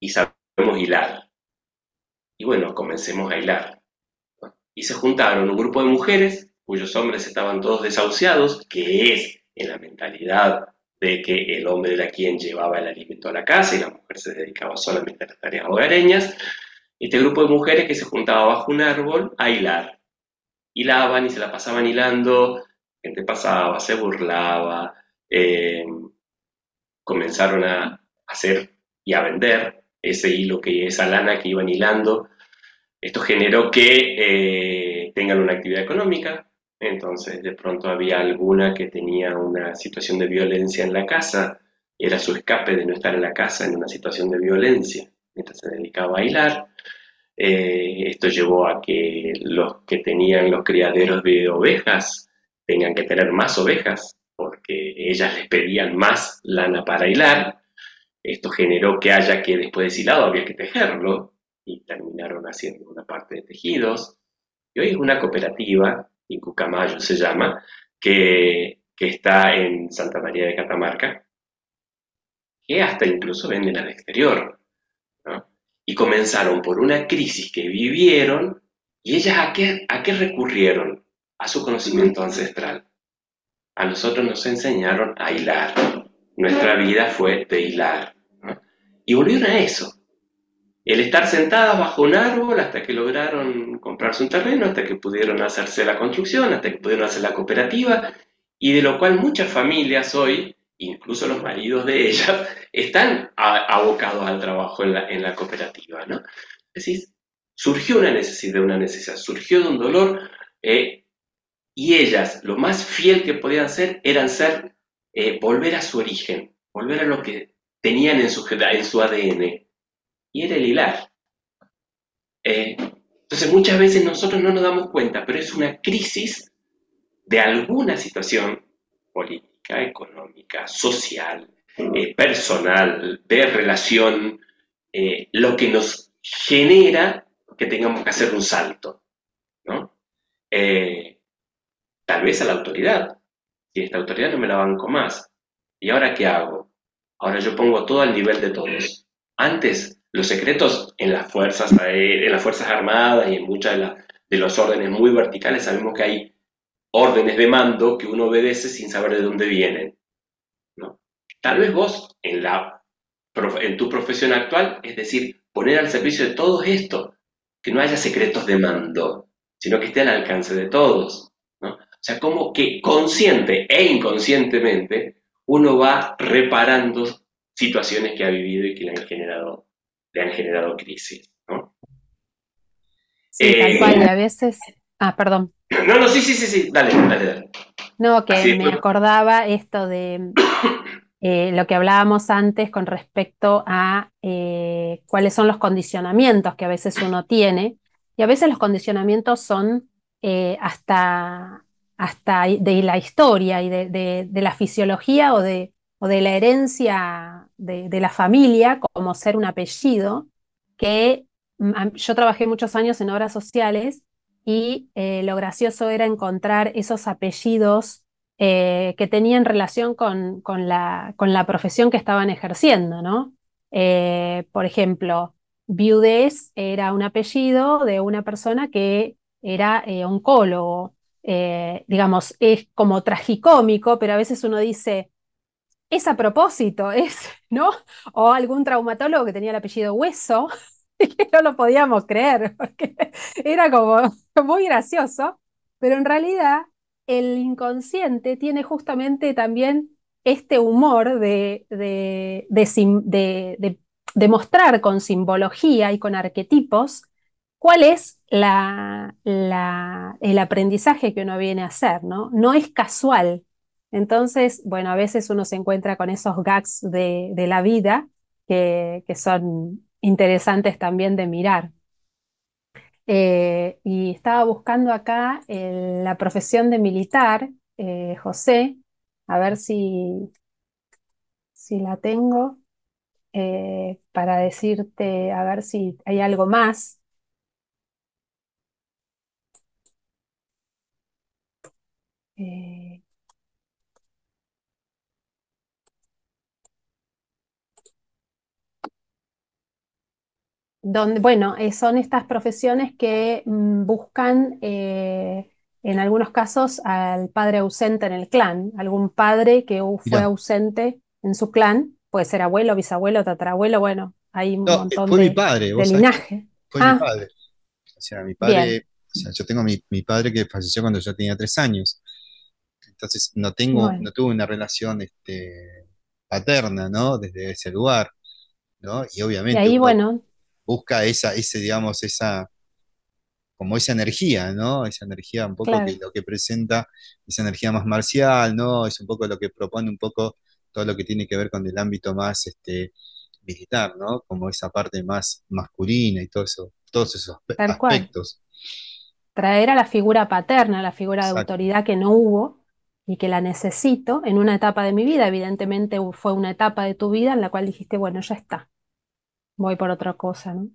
Y sabemos hilar. Y bueno, comencemos a hilar. Y se juntaron un grupo de mujeres cuyos hombres estaban todos desahuciados, que es en la mentalidad de que el hombre era quien llevaba el alimento a la casa y la mujer se dedicaba solamente a las tareas hogareñas. Este grupo de mujeres que se juntaba bajo un árbol a hilar. Hilaban y se la pasaban hilando pasaba, se burlaba, eh, comenzaron a hacer y a vender ese hilo, que esa lana que iban hilando. Esto generó que eh, tengan una actividad económica, entonces de pronto había alguna que tenía una situación de violencia en la casa, era su escape de no estar en la casa en una situación de violencia, mientras se dedicaba a hilar. Eh, esto llevó a que los que tenían los criaderos de ovejas tengan que tener más ovejas, porque ellas les pedían más lana para hilar. Esto generó que haya que después de hilado había que tejerlo y terminaron haciendo una parte de tejidos. Y hoy es una cooperativa, Incucamayo se llama, que, que está en Santa María de Catamarca, que hasta incluso venden al exterior. Y comenzaron por una crisis que vivieron y ellas a qué, a qué recurrieron? A su conocimiento ancestral. A nosotros nos enseñaron a hilar. Nuestra vida fue de hilar. Y volvieron a eso. El estar sentadas bajo un árbol hasta que lograron comprarse un terreno, hasta que pudieron hacerse la construcción, hasta que pudieron hacer la cooperativa, y de lo cual muchas familias hoy, incluso los maridos de ellas, están abocados al trabajo en la, cooperativa. ¿no? Es decir, surgió una necesidad, una necesidad, surgió de un dolor eh, y ellas, lo más fiel que podían ser, eran ser, eh, volver a su origen, volver a lo que tenían en su, en su ADN, y era el hilar. Eh, entonces muchas veces nosotros no nos damos cuenta, pero es una crisis de alguna situación política, económica, social, eh, personal, de relación, lo que nos genera que tengamos que hacer un salto. ¿no? Tal vez a la autoridad. Si esta autoridad no me la banco más. ¿Y ahora qué hago? Ahora yo pongo todo al nivel de todos. Antes, los secretos en las fuerzas, en las fuerzas armadas y en muchas de, de los órdenes muy verticales sabemos que hay órdenes de mando que uno obedece sin saber de dónde vienen. ¿no? Tal vez vos, en, la, en tu profesión actual, es decir, poner al servicio de todo esto, que no haya secretos de mando, sino que esté al alcance de todos. O sea, como que consciente e inconscientemente uno va reparando situaciones que ha vivido y que le han generado, le han generado crisis, ¿no? Sí, tal eh, cual, a veces... Ah, perdón. No, no, sí, sí, sí, sí, dale, dale, dale. No, que me acordaba esto de eh, lo que hablábamos antes con respecto a eh, cuáles son los condicionamientos que a veces uno tiene. Y a veces los condicionamientos son hasta, hasta de la historia y de, la fisiología o de, de la herencia de, la familia como ser un apellido, que mm, yo trabajé muchos años en obras sociales y eh, lo gracioso era encontrar esos apellidos eh, que tenían relación con, la, con, la, profesión que estaban ejerciendo, ¿no? Eh, por ejemplo, viudez era un apellido de una persona que era oncólogo. Eh, digamos, es como tragicómico, pero a veces uno dice, es a propósito, es, ¿no? O algún traumatólogo que tenía el apellido Hueso, y que no lo podíamos creer, porque era como muy gracioso, pero en realidad el inconsciente tiene justamente también este humor de, de, de, mostrar con simbología y con arquetipos cuál es el aprendizaje que uno viene a hacer, ¿no? No es casual. Entonces, bueno, a veces uno se encuentra con esos gags de, la vida que, son interesantes también de mirar. Eh, y estaba buscando acá la profesión de militar, eh, José, a ver si, si la tengo eh, para decirte, a ver si hay algo más. Donde, bueno, eh, son estas profesiones que mm, buscan eh, en algunos casos al padre ausente en el clan, algún padre que fue ausente en su clan, puede ser abuelo, bisabuelo, tatarabuelo, bueno, hay un montón fue de, mi padre, de linaje. Fue mi ah. padre. O sea, mi padre, o sea, yo tengo mi, mi, padre que falleció cuando yo tenía tres años. Entonces no tengo, no tuve una relación este, paterna, ¿no? Desde ese lugar, ¿no? Y obviamente. Y ahí, bueno, busca esa, ese, digamos, esa, como esa energía, ¿no? Esa energía un poco que lo que presenta, esa energía más marcial, ¿no? Es un poco lo que propone un poco todo lo que tiene que ver con el ámbito más este, militar, ¿no? Como esa parte más masculina y todo eso, todos esos aspectos. Traer a la figura paterna, la figura de autoridad que no hubo y que la necesito en una etapa de mi vida. Evidentemente fue una etapa de tu vida en la cual dijiste, bueno, ya está voy por otra cosa, ¿no?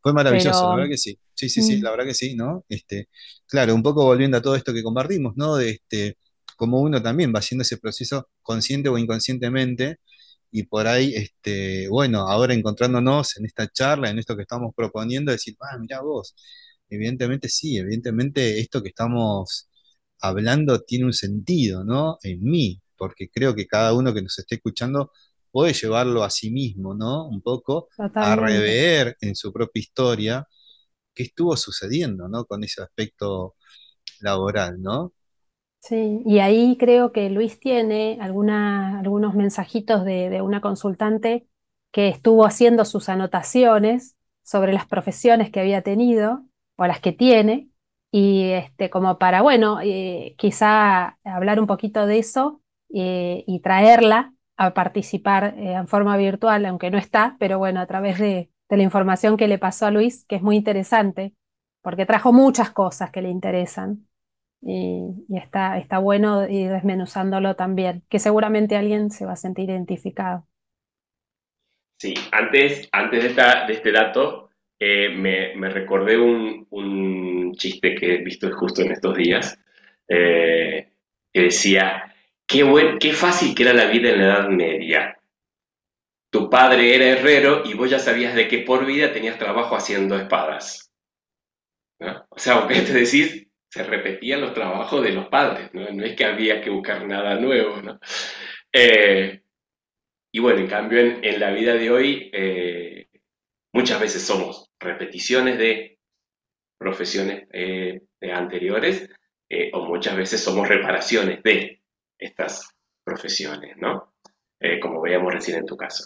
Fue maravilloso, la verdad que sí. Sí, sí, sí, mm. la verdad que sí, ¿no? Este, claro, un poco volviendo a todo esto que compartimos, ¿no? De este, como uno también va haciendo ese proceso consciente o inconscientemente, y por ahí, este, bueno, ahora encontrándonos en esta charla, en esto que estamos proponiendo, decir, ah, mira vos, evidentemente sí, evidentemente esto que estamos hablando tiene un sentido, ¿no? En mí, porque creo que cada uno que nos esté escuchando puede llevarlo a sí mismo, ¿no? Un poco a rever en su propia historia qué estuvo sucediendo, ¿no? Con ese aspecto laboral, ¿no? Sí, y ahí creo que Luis tiene algunos mensajitos de, una consultante que estuvo haciendo sus anotaciones sobre las profesiones que había tenido o las que tiene, y este, como para, bueno, eh, quizá hablar un poquito de eso eh, y traerla a participar eh, en forma virtual, aunque no está, pero bueno, a través de, la información que le pasó a Luis, que es muy interesante, porque trajo muchas cosas que le interesan. Y, está, está bueno ir desmenuzándolo también, que seguramente alguien se va a sentir identificado. Sí, antes, antes de, esta, de este dato, eh, me, me, recordé un, un, chiste que he visto justo en estos días, eh, que decía, Qué, buen, qué fácil que era la vida en la Edad Media. Tu padre era herrero y vos ya sabías de que por vida tenías trabajo haciendo espadas. O sea, te decís, se repetían los trabajos de los padres, no, es que había que buscar nada nuevo. ¿no? Eh, y bueno, en cambio, en, la vida de hoy, muchas veces somos repeticiones de profesiones eh, anteriores o muchas veces somos reparaciones de estas profesiones, ¿no? Eh, como veíamos recién en tu caso.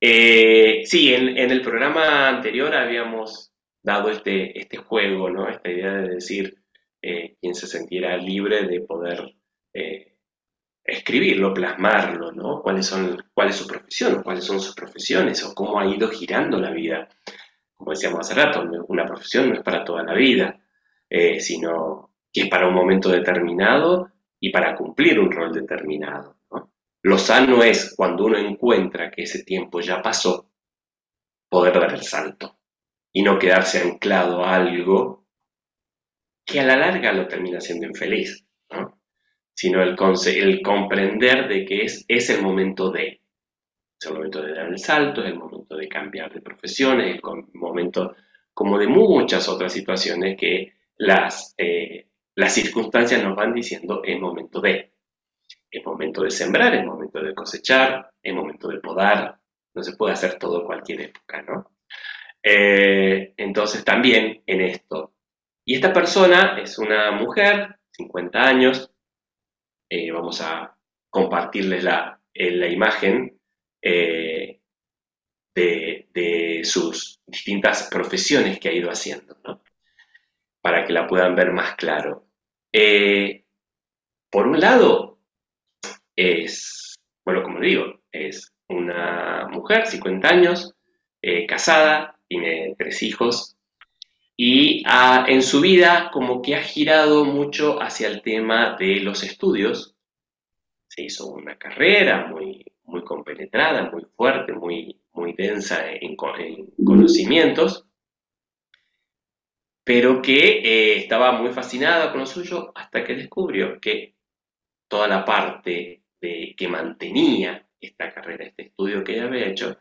Eh, sí, en, el programa anterior habíamos dado este, este juego, ¿no? Esta idea de decir eh, quien se sintiera libre de poder escribirlo, plasmarlo, ¿no? ¿Cuáles son, cuál es su profesión, cuáles son sus profesiones o cómo ha ido girando la vida. Como decíamos hace rato, una profesión no es para toda la vida, sino que es para un momento determinado y para cumplir un rol determinado. Lo sano es cuando uno encuentra que ese tiempo ya pasó, poder dar el salto y no quedarse anclado a algo que a la larga lo termina siendo infeliz, sino el, el comprender de que es, es el momento de. Es el momento de dar el salto, es el momento de cambiar de profesión, es el momento como de muchas otras situaciones que las, eh, las circunstancias nos van diciendo es momento de. Es momento de sembrar, es momento de cosechar, es momento de podar. No se puede hacer todo en cualquier época, ¿no? Eh, entonces también en esto. Y esta persona es una mujer, 50 años. Eh, vamos a compartirles la, la imagen de, de, sus distintas profesiones que ha ido haciendo, ¿no? para que la puedan ver más claro. Eh, por un lado, es, bueno, como digo, es una mujer, 50 años, eh, casada, tiene tres hijos, y en su vida como que ha girado mucho hacia el tema de los estudios. Se hizo una carrera muy, muy compenetrada, muy fuerte, muy, muy densa en conocimientos, pero que eh, estaba muy fascinada con lo suyo hasta que descubrió que toda la parte de, que mantenía esta carrera, este estudio que ella había hecho,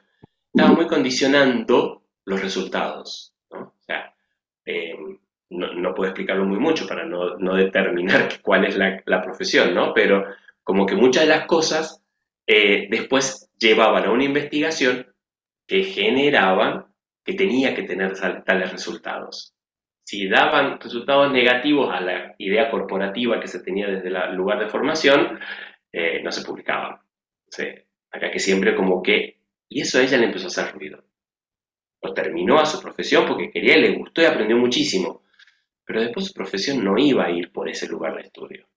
estaba muy condicionando los resultados. ¿no? O sea, eh, no, puedo explicarlo muy mucho para no, determinar cuál es la, profesión, ¿no? pero como que muchas de las cosas eh, después llevaban a una investigación que generaban que tenía que tener tales resultados si daban resultados negativos a la idea corporativa que se tenía desde el lugar de formación, eh, no se publicaban. acá que siempre como que... Y eso a ella le empezó a hacer ruido. Lo terminó a su profesión porque quería, le gustó y aprendió muchísimo. Pero después su profesión no iba a ir por ese lugar de estudio.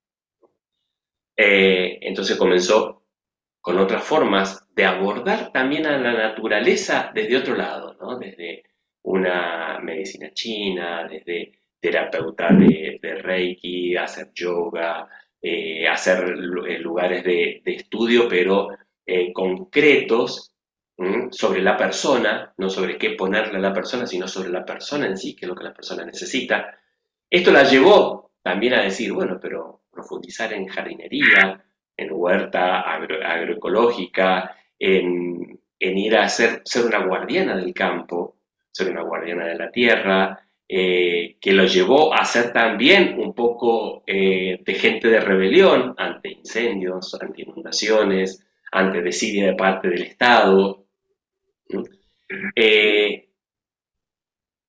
Eh, entonces comenzó con otras formas de abordar también a la naturaleza desde otro lado, ¿no? desde una medicina china, desde terapeuta de, Reiki, hacer yoga, eh, hacer eh, lugares de, estudio, pero concretos sobre la persona, no sobre qué ponerle a la persona, sino sobre la persona en sí, que es lo que la persona necesita. Esto la llevó también a decir, bueno, pero profundizar en jardinería, en huerta agroecológica, en, ir a ser, ser una guardiana del campo, ser una guardiana de la tierra, eh, que lo llevó a ser también un poco eh, de gente de rebelión ante incendios, ante inundaciones, ante desidia de parte del Estado, eh,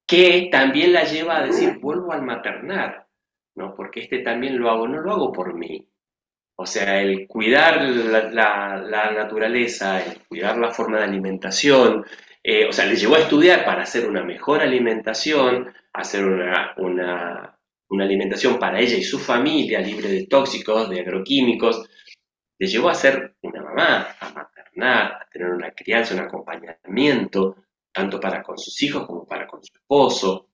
que también la lleva a decir, vuelvo al maternar, ¿no? porque este también lo hago, no lo hago por mí. O sea, el cuidar la, naturaleza, el cuidar la forma de alimentación, eh, o sea, le llevó a estudiar para hacer una mejor alimentación, hacer una, una, alimentación para ella y su familia, libre de tóxicos, de agroquímicos. Le llevó a ser una mamá, a tener una crianza, un acompañamiento, tanto para con sus hijos como para con su esposo.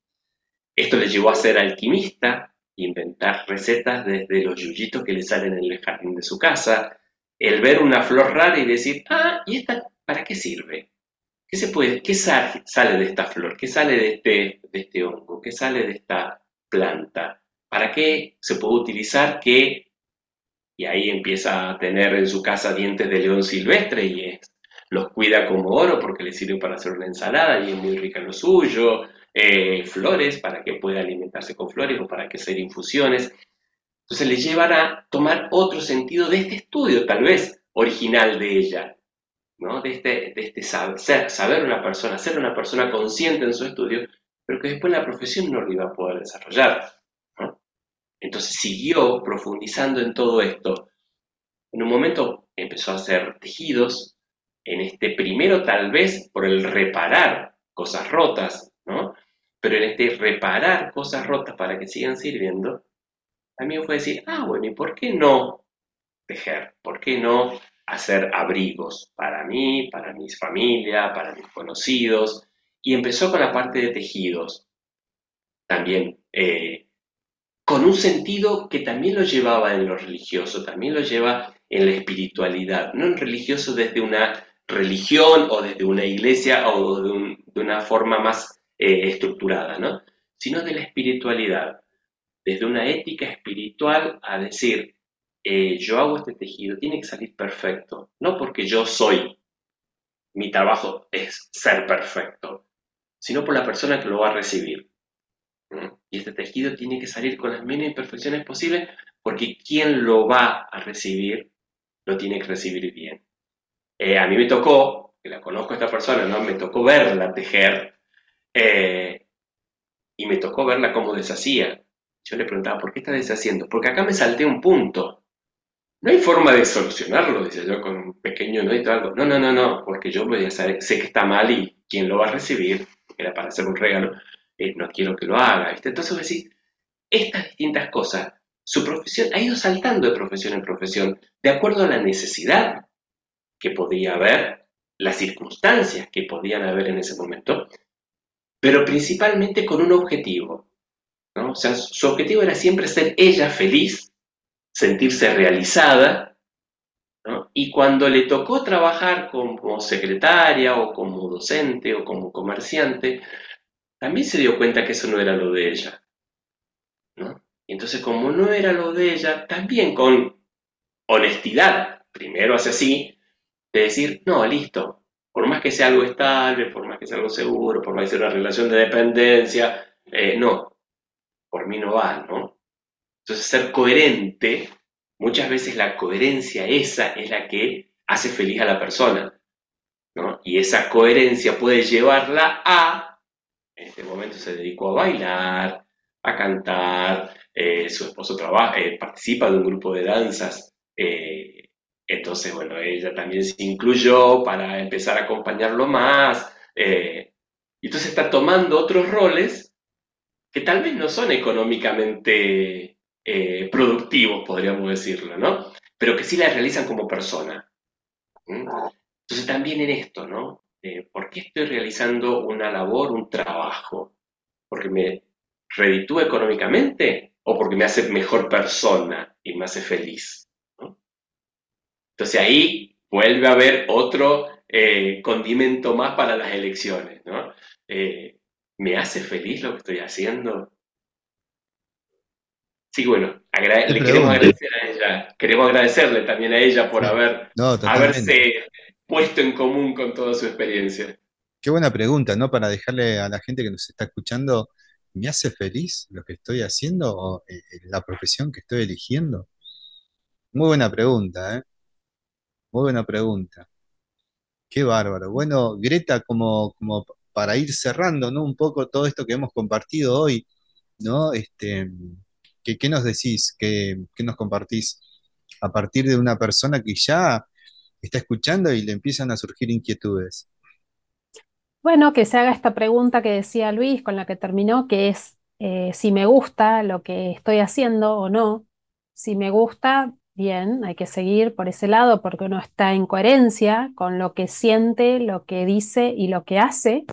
Esto le llevó a ser alquimista, inventar recetas desde los yuyitos que le salen en el jardín de su casa, el ver una flor rara y decir, ah, ¿y esta para qué sirve? ¿Qué, se puede, qué sale, de esta flor? ¿Qué sale de este, de este hongo? ¿Qué sale de esta planta? ¿Para qué se puede utilizar que, y ahí empieza a tener en su casa dientes de león silvestre y los cuida como oro porque le sirve para hacer una ensalada y es muy rica en lo suyo, eh, flores para que pueda alimentarse con flores o para que hacer infusiones. Entonces le llevan a tomar otro sentido de este estudio, tal vez original de ella, de este, de este saber, saber una persona, ser una persona consciente en su estudio, pero que después la profesión no lo iba a poder desarrollar. Entonces siguió profundizando en todo esto. En un momento empezó a hacer tejidos, en este primero tal vez por el reparar cosas rotas, ¿no? pero en este reparar cosas rotas para que sigan sirviendo, también fue decir, ah, bueno, ¿y por qué no tejer? ¿Por qué no hacer abrigos para mí, para mi familia, para mis conocidos, y empezó con la parte de tejidos, también eh, con un sentido que también lo llevaba en lo religioso, también lo lleva en la espiritualidad, no en religioso desde una religión o desde una iglesia o de, una forma más eh, estructurada, ¿no? sino de la espiritualidad, desde una ética espiritual a decir, eh, yo hago este tejido, tiene que salir perfecto, no porque yo soy mi trabajo es ser perfecto, sino por la persona que lo va a recibir. Y este tejido tiene que salir con las mínimas imperfecciones posibles porque quien lo va a recibir lo tiene que recibir bien. Eh, a mí me tocó, que la conozco a esta persona, ¿no? me tocó verla tejer eh, y me tocó verla cómo deshacía. Yo le preguntaba, ¿por qué está deshaciendo? Porque acá me salté un punto. No hay forma de solucionarlo, dice yo, con un pequeño no todo algo. No, no, no, no, porque yo voy a saber, sé que está mal y quien lo va a recibir, era para hacer un regalo, eh, no quiero que lo haga. Entonces, decir, estas distintas cosas, su profesión ha ido saltando de profesión en profesión, de acuerdo a la necesidad que podía haber, las circunstancias que podían haber en ese momento, pero principalmente con un objetivo. ¿no? O sea, su objetivo era siempre ser ella feliz, sentirse realizada, ¿no? y cuando le tocó trabajar como secretaria o como docente o como comerciante, también se dio cuenta que eso no era lo de ella. ¿no? Y entonces, como no era lo de ella, también con honestidad, primero hace así, de decir, no, listo, por más que sea algo estable, por más que sea algo seguro, por más que sea una relación de dependencia, eh, no, por mí no va, ¿no? Entonces, ser coherente, muchas veces la coherencia esa es la que hace feliz a la persona, ¿no? Y esa coherencia puede llevarla a en este momento se dedicó a bailar, a cantar, eh, su esposo trabaja, eh, participa de un grupo de danzas, eh, entonces, bueno, ella también se incluyó para empezar a acompañarlo más, y entonces está tomando otros roles que tal vez no son económicamente productivos, podríamos decirlo, ¿no? Pero que sí la realizan como persona. Entonces también en esto, ¿no? Eh, ¿por qué estoy realizando una labor, un trabajo? ¿Porque me reditúa económicamente o porque me hace mejor persona y me hace feliz? Entonces ahí vuelve a haber otro eh, condimento más para las elecciones. ¿no? Eh, ¿Me hace feliz lo que estoy haciendo? Sí, bueno, le queremos agradecer a ella, queremos agradecerle también a ella por haber, haberse puesto en común con toda su experiencia? Qué buena pregunta, ¿no? Para dejarle a la gente que nos está escuchando, ¿me hace feliz lo que estoy haciendo o eh, la profesión que estoy eligiendo? Muy buena pregunta, ¿eh? Muy buena pregunta. Qué bárbaro. Bueno, Greta, como, como para ir cerrando, ¿no? Un poco todo esto que hemos compartido hoy, ¿no? Este, ¿qué, qué nos decís? ¿Qué, qué nos compartís a partir de una persona que ya está escuchando y le empiezan a surgir inquietudes. Bueno, que se haga esta pregunta que decía Luis, con la que terminó, que es eh, si me gusta lo que estoy haciendo o no. Si me gusta, bien, hay que seguir por ese lado porque uno está en coherencia con lo que siente, lo que dice y lo que hace.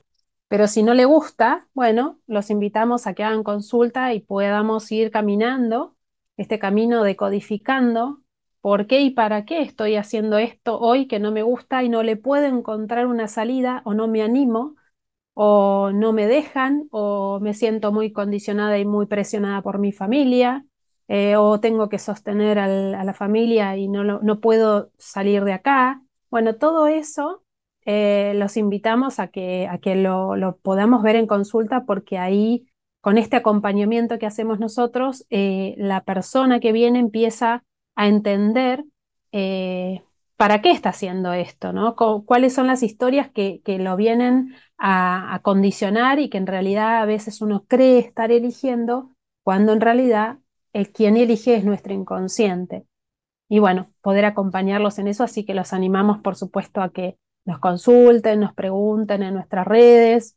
Pero si no le gusta, bueno, los invitamos a que hagan consulta y podamos ir caminando este camino decodificando ¿Por qué y para qué estoy haciendo esto hoy que no me gusta y no le puedo encontrar una salida o no me animo o no me dejan o me siento muy condicionada y muy presionada por mi familia eh, o tengo que sostener a la familia y no, no puedo salir de acá? Bueno, todo eso eh, los invitamos a que, a que lo, lo, podamos ver en consulta porque ahí con este acompañamiento que hacemos nosotros, eh, la persona que viene empieza a entender eh, para qué está haciendo esto, ¿no? cuáles son las historias que, lo vienen a, condicionar y que en realidad a veces uno cree estar eligiendo cuando en realidad el quien elige es nuestro inconsciente. Y bueno, poder acompañarlos en eso, así que los animamos, por supuesto, a que nos consulten, nos pregunten en nuestras redes,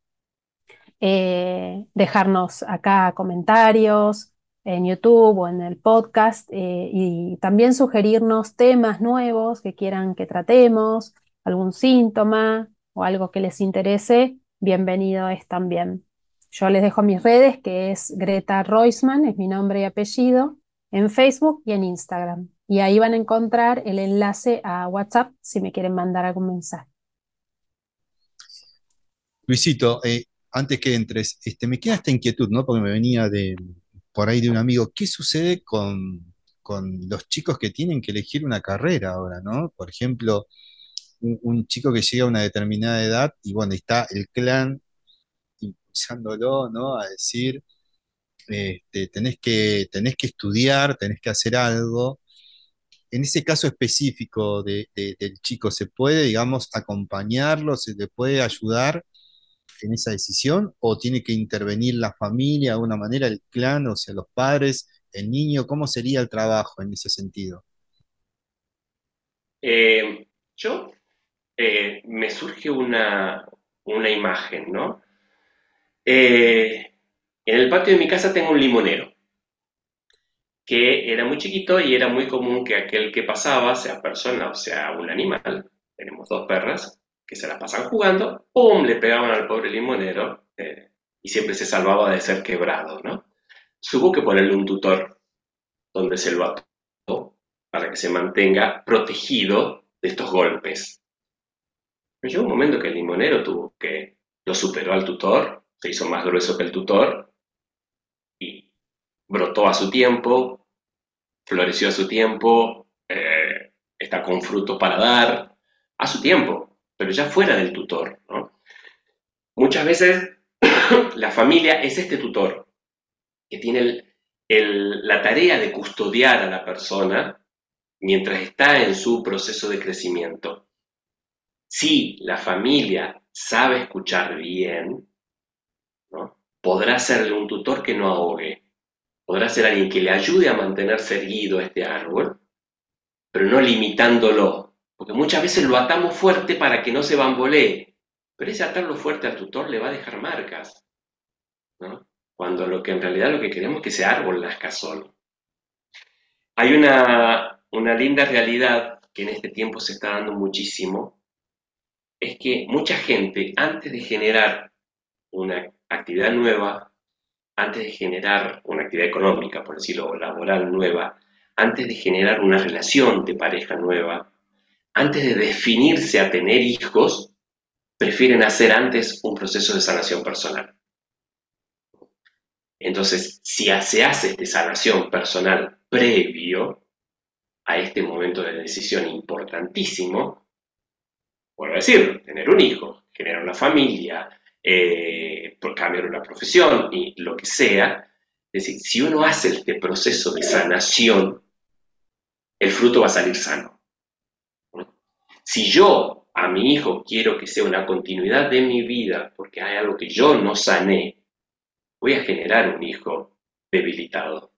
eh, dejarnos acá comentarios, en YouTube o en el podcast eh, y también sugerirnos temas nuevos que quieran que tratemos, algún síntoma o algo que les interese, bienvenido es también. Yo les dejo mis redes, que es Greta Reusman, es mi nombre y apellido, en Facebook y en Instagram. Y ahí van a encontrar el enlace a WhatsApp si me quieren mandar algún mensaje. Luisito, eh, antes que entres, este, me queda esta inquietud, ¿no? Porque me venía de, por ahí de un amigo, ¿qué sucede con, los chicos que tienen que elegir una carrera ahora, ¿no? Por ejemplo, un, chico que llega a una determinada edad y bueno, está el clan impulsándolo, ¿no? A decir, este, tenés que, tenés que estudiar, tenés que hacer algo. En ese caso específico del chico, ¿se puede, digamos, acompañarlo? ¿Se le puede ayudar en esa decisión? ¿O tiene que intervenir la familia de alguna manera, el clan, o sea, los padres, el niño? ¿Cómo sería el trabajo en ese sentido? Eh, yo eh, me surge una, imagen, ¿no? Eh, en el patio de mi casa tengo un limonero, que era muy chiquito y era muy común que aquel que pasaba, sea persona o sea un animal, tenemos dos perras, que se la pasan jugando, ¡pum! le pegaban al pobre limonero y siempre se salvaba de ser quebrado, ¿no? Hubo que ponerle un tutor donde se lo ató para que se mantenga protegido de estos golpes. Llegó un momento que el limonero tuvo que, lo superó al tutor, se hizo más grueso que el tutor y brotó a su tiempo, floreció a su tiempo, eh, está con frutos para dar, a su tiempo, pero ya fuera del tutor. Muchas veces la familia es este tutor que tiene la tarea de custodiar a la persona mientras está en su proceso de crecimiento. Si la familia sabe escuchar bien, podrá serle un tutor que no ahogue, podrá ser alguien que le ayude a mantenerse erguido este árbol, pero no limitándolo, porque muchas veces lo atamos fuerte para que no se bambolee, pero ese atarlo fuerte al tutor le va a dejar marcas, cuando lo que en realidad lo que queremos es que ese árbol nazca solo. Hay una una linda realidad que en este tiempo se está dando muchísimo es que mucha gente, antes de generar una actividad nueva, antes de generar una actividad económica, por decirlo, laboral nueva, antes de generar una relación de pareja nueva, antes de definirse a tener hijos, prefieren hacer antes un proceso de sanación personal. Entonces, si se hace esta sanación personal previo, a este momento de decisión importantísimo, vuelvo a decir, tener un hijo, generar una familia, eh, cambiar una profesión y lo que sea, es decir, si uno hace este proceso de sanación, el fruto va a salir sano. Si yo a mi hijo quiero que sea una continuidad de mi vida porque hay algo que yo no sané, voy a generar un hijo debilitado.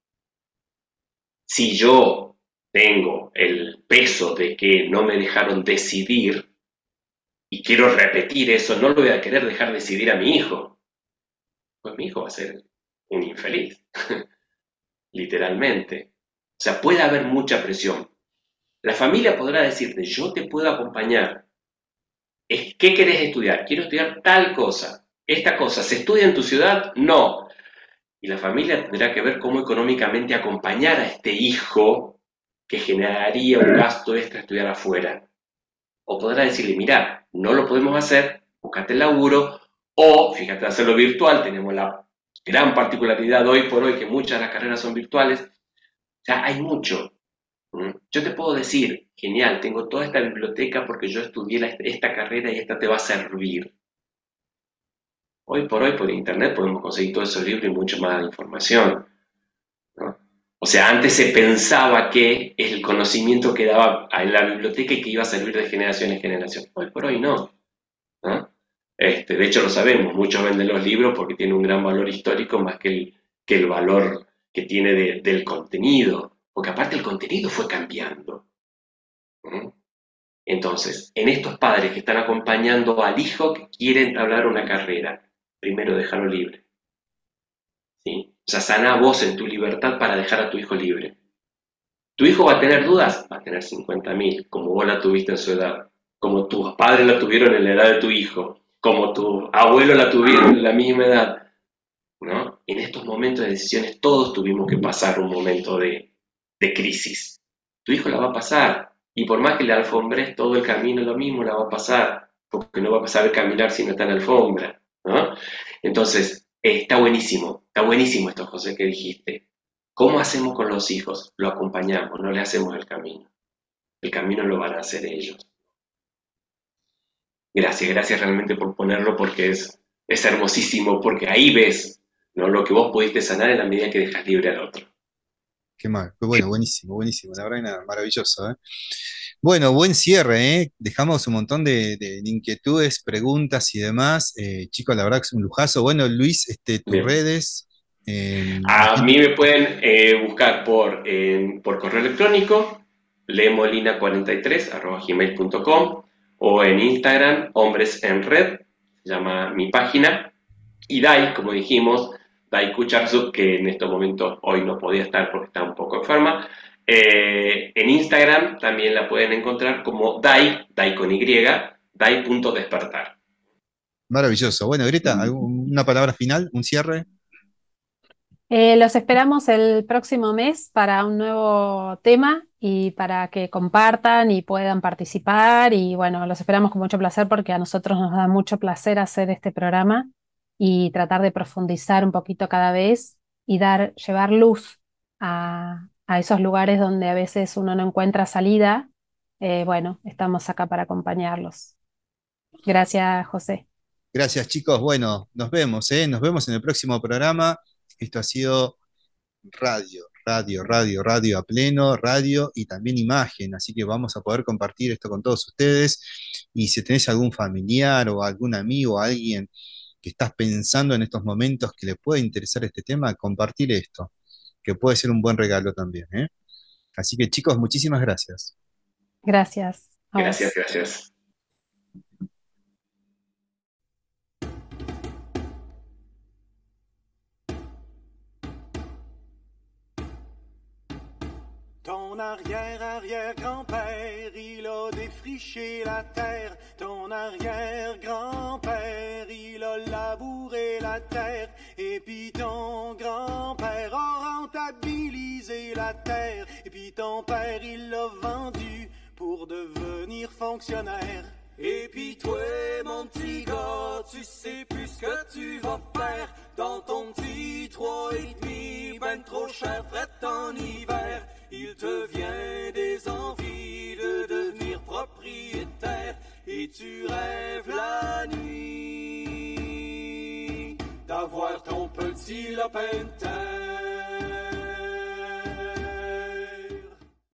Si yo tengo el peso de que no me dejaron decidir y quiero repetir eso, no lo voy a querer dejar decidir a mi hijo. Pues mi hijo va a ser un infeliz, literalmente. O sea, puede haber mucha presión. La familia podrá decirte, yo te puedo acompañar. ¿Qué querés estudiar? Quiero estudiar tal cosa. Esta cosa, ¿se estudia en tu ciudad? No. Y la familia tendrá que ver cómo económicamente acompañar a este hijo que generaría un gasto extra estudiar afuera. O podrá decirle, mira, no lo podemos hacer, búscate el laburo, o fíjate, hacerlo virtual, tenemos la gran particularidad hoy por hoy que muchas de las carreras son virtuales, o sea, hay mucho. Yo te puedo decir, genial, tengo toda esta biblioteca porque yo estudié esta carrera y esta te va a servir. Hoy por hoy por internet podemos conseguir todos esos libros y mucho más información. O sea, antes se pensaba que el conocimiento quedaba en la biblioteca y que iba a servir de generación en generación. Hoy por hoy no. Este, de hecho lo sabemos, muchos venden los libros porque tienen un gran valor histórico más que el valor que tiene del contenido, porque aparte el contenido fue cambiando. Entonces, en estos padres que están acompañando al hijo que quiere entablar una carrera, primero déjalo libre. ¿Sí? O sea, sana vos en tu libertad para dejar a tu hijo libre. ¿Tu hijo va a tener dudas? Va a tener 50.000, como vos la tuviste en su edad, como tus padres la tuvieron en la edad de tu hijo, como tu abuelo la tuvieron en la misma edad. ¿no? En estos momentos de decisiones todos tuvimos que pasar un momento de, de crisis. Tu hijo la va a pasar, y por más que le alfombres todo el camino lo mismo, la va a pasar, porque no va a saber caminar si no está en alfombra. ¿no? Entonces, está buenísimo, está buenísimo esto, José, que dijiste. ¿Cómo hacemos con los hijos? Lo acompañamos, no le hacemos el camino. El camino lo van a hacer ellos. Gracias, gracias realmente por ponerlo porque es, es hermosísimo, porque ahí ves ¿no? lo que vos pudiste sanar en la medida que dejas libre al otro. Qué mal, bueno, buenísimo, buenísimo, la verdad, maravilloso. ¿eh? Bueno, buen cierre, ¿eh? Dejamos un montón de, inquietudes, preguntas y demás. Eh, chicos, la verdad que es un lujazo. Bueno, Luis, este, tus redes. a mí me pueden eh, buscar por, por correo electrónico, lemolina43.gmail.com o en Instagram, Hombres en Red, se llama mi página. Y Dai, como dijimos, Dai Kucharzuk, que en estos momentos hoy no podía estar porque está un poco enferma, eh, en Instagram también la pueden encontrar como Dai, Dai con Y, Dai.despertar. Maravilloso. Bueno, Greta, ¿una palabra final, un cierre? Eh, los esperamos el próximo mes para un nuevo tema y para que compartan y puedan participar. Y bueno, los esperamos con mucho placer porque a nosotros nos da mucho placer hacer este programa y tratar de profundizar un poquito cada vez y dar, llevar luz a, a esos lugares donde a veces uno no encuentra salida, eh, bueno, estamos acá para acompañarlos. Gracias, José. Gracias, chicos. Bueno, nos vemos, ¿eh? Nos vemos en el próximo programa. Esto ha sido radio, radio, radio, radio a pleno, radio y también imagen. Así que vamos a poder compartir esto con todos ustedes. Y si tenés algún familiar o algún amigo, alguien que estás pensando en estos momentos que le pueda interesar este tema, compartir esto que puede ser un buen regalo también. ¿eh? Así que chicos, muchísimas gracias. Gracias. Gracias, gracias. Ton arrière-arrière-grand-père, il a défriché la terre. Ton arrière-grand-père, il a labouré la terre. Et puis ton grand-père a rentabilisé la terre. Et puis ton père, il l'a vendu pour devenir fonctionnaire. Et puis toi, mon petit gars, tu sais plus ce que tu vas faire dans ton petit trois et demi, ben trop cher, fret en hiver. Il te vient des envies de devenir propriétaire et tu rêves la nuit d'avoir ton petit lapin de terre.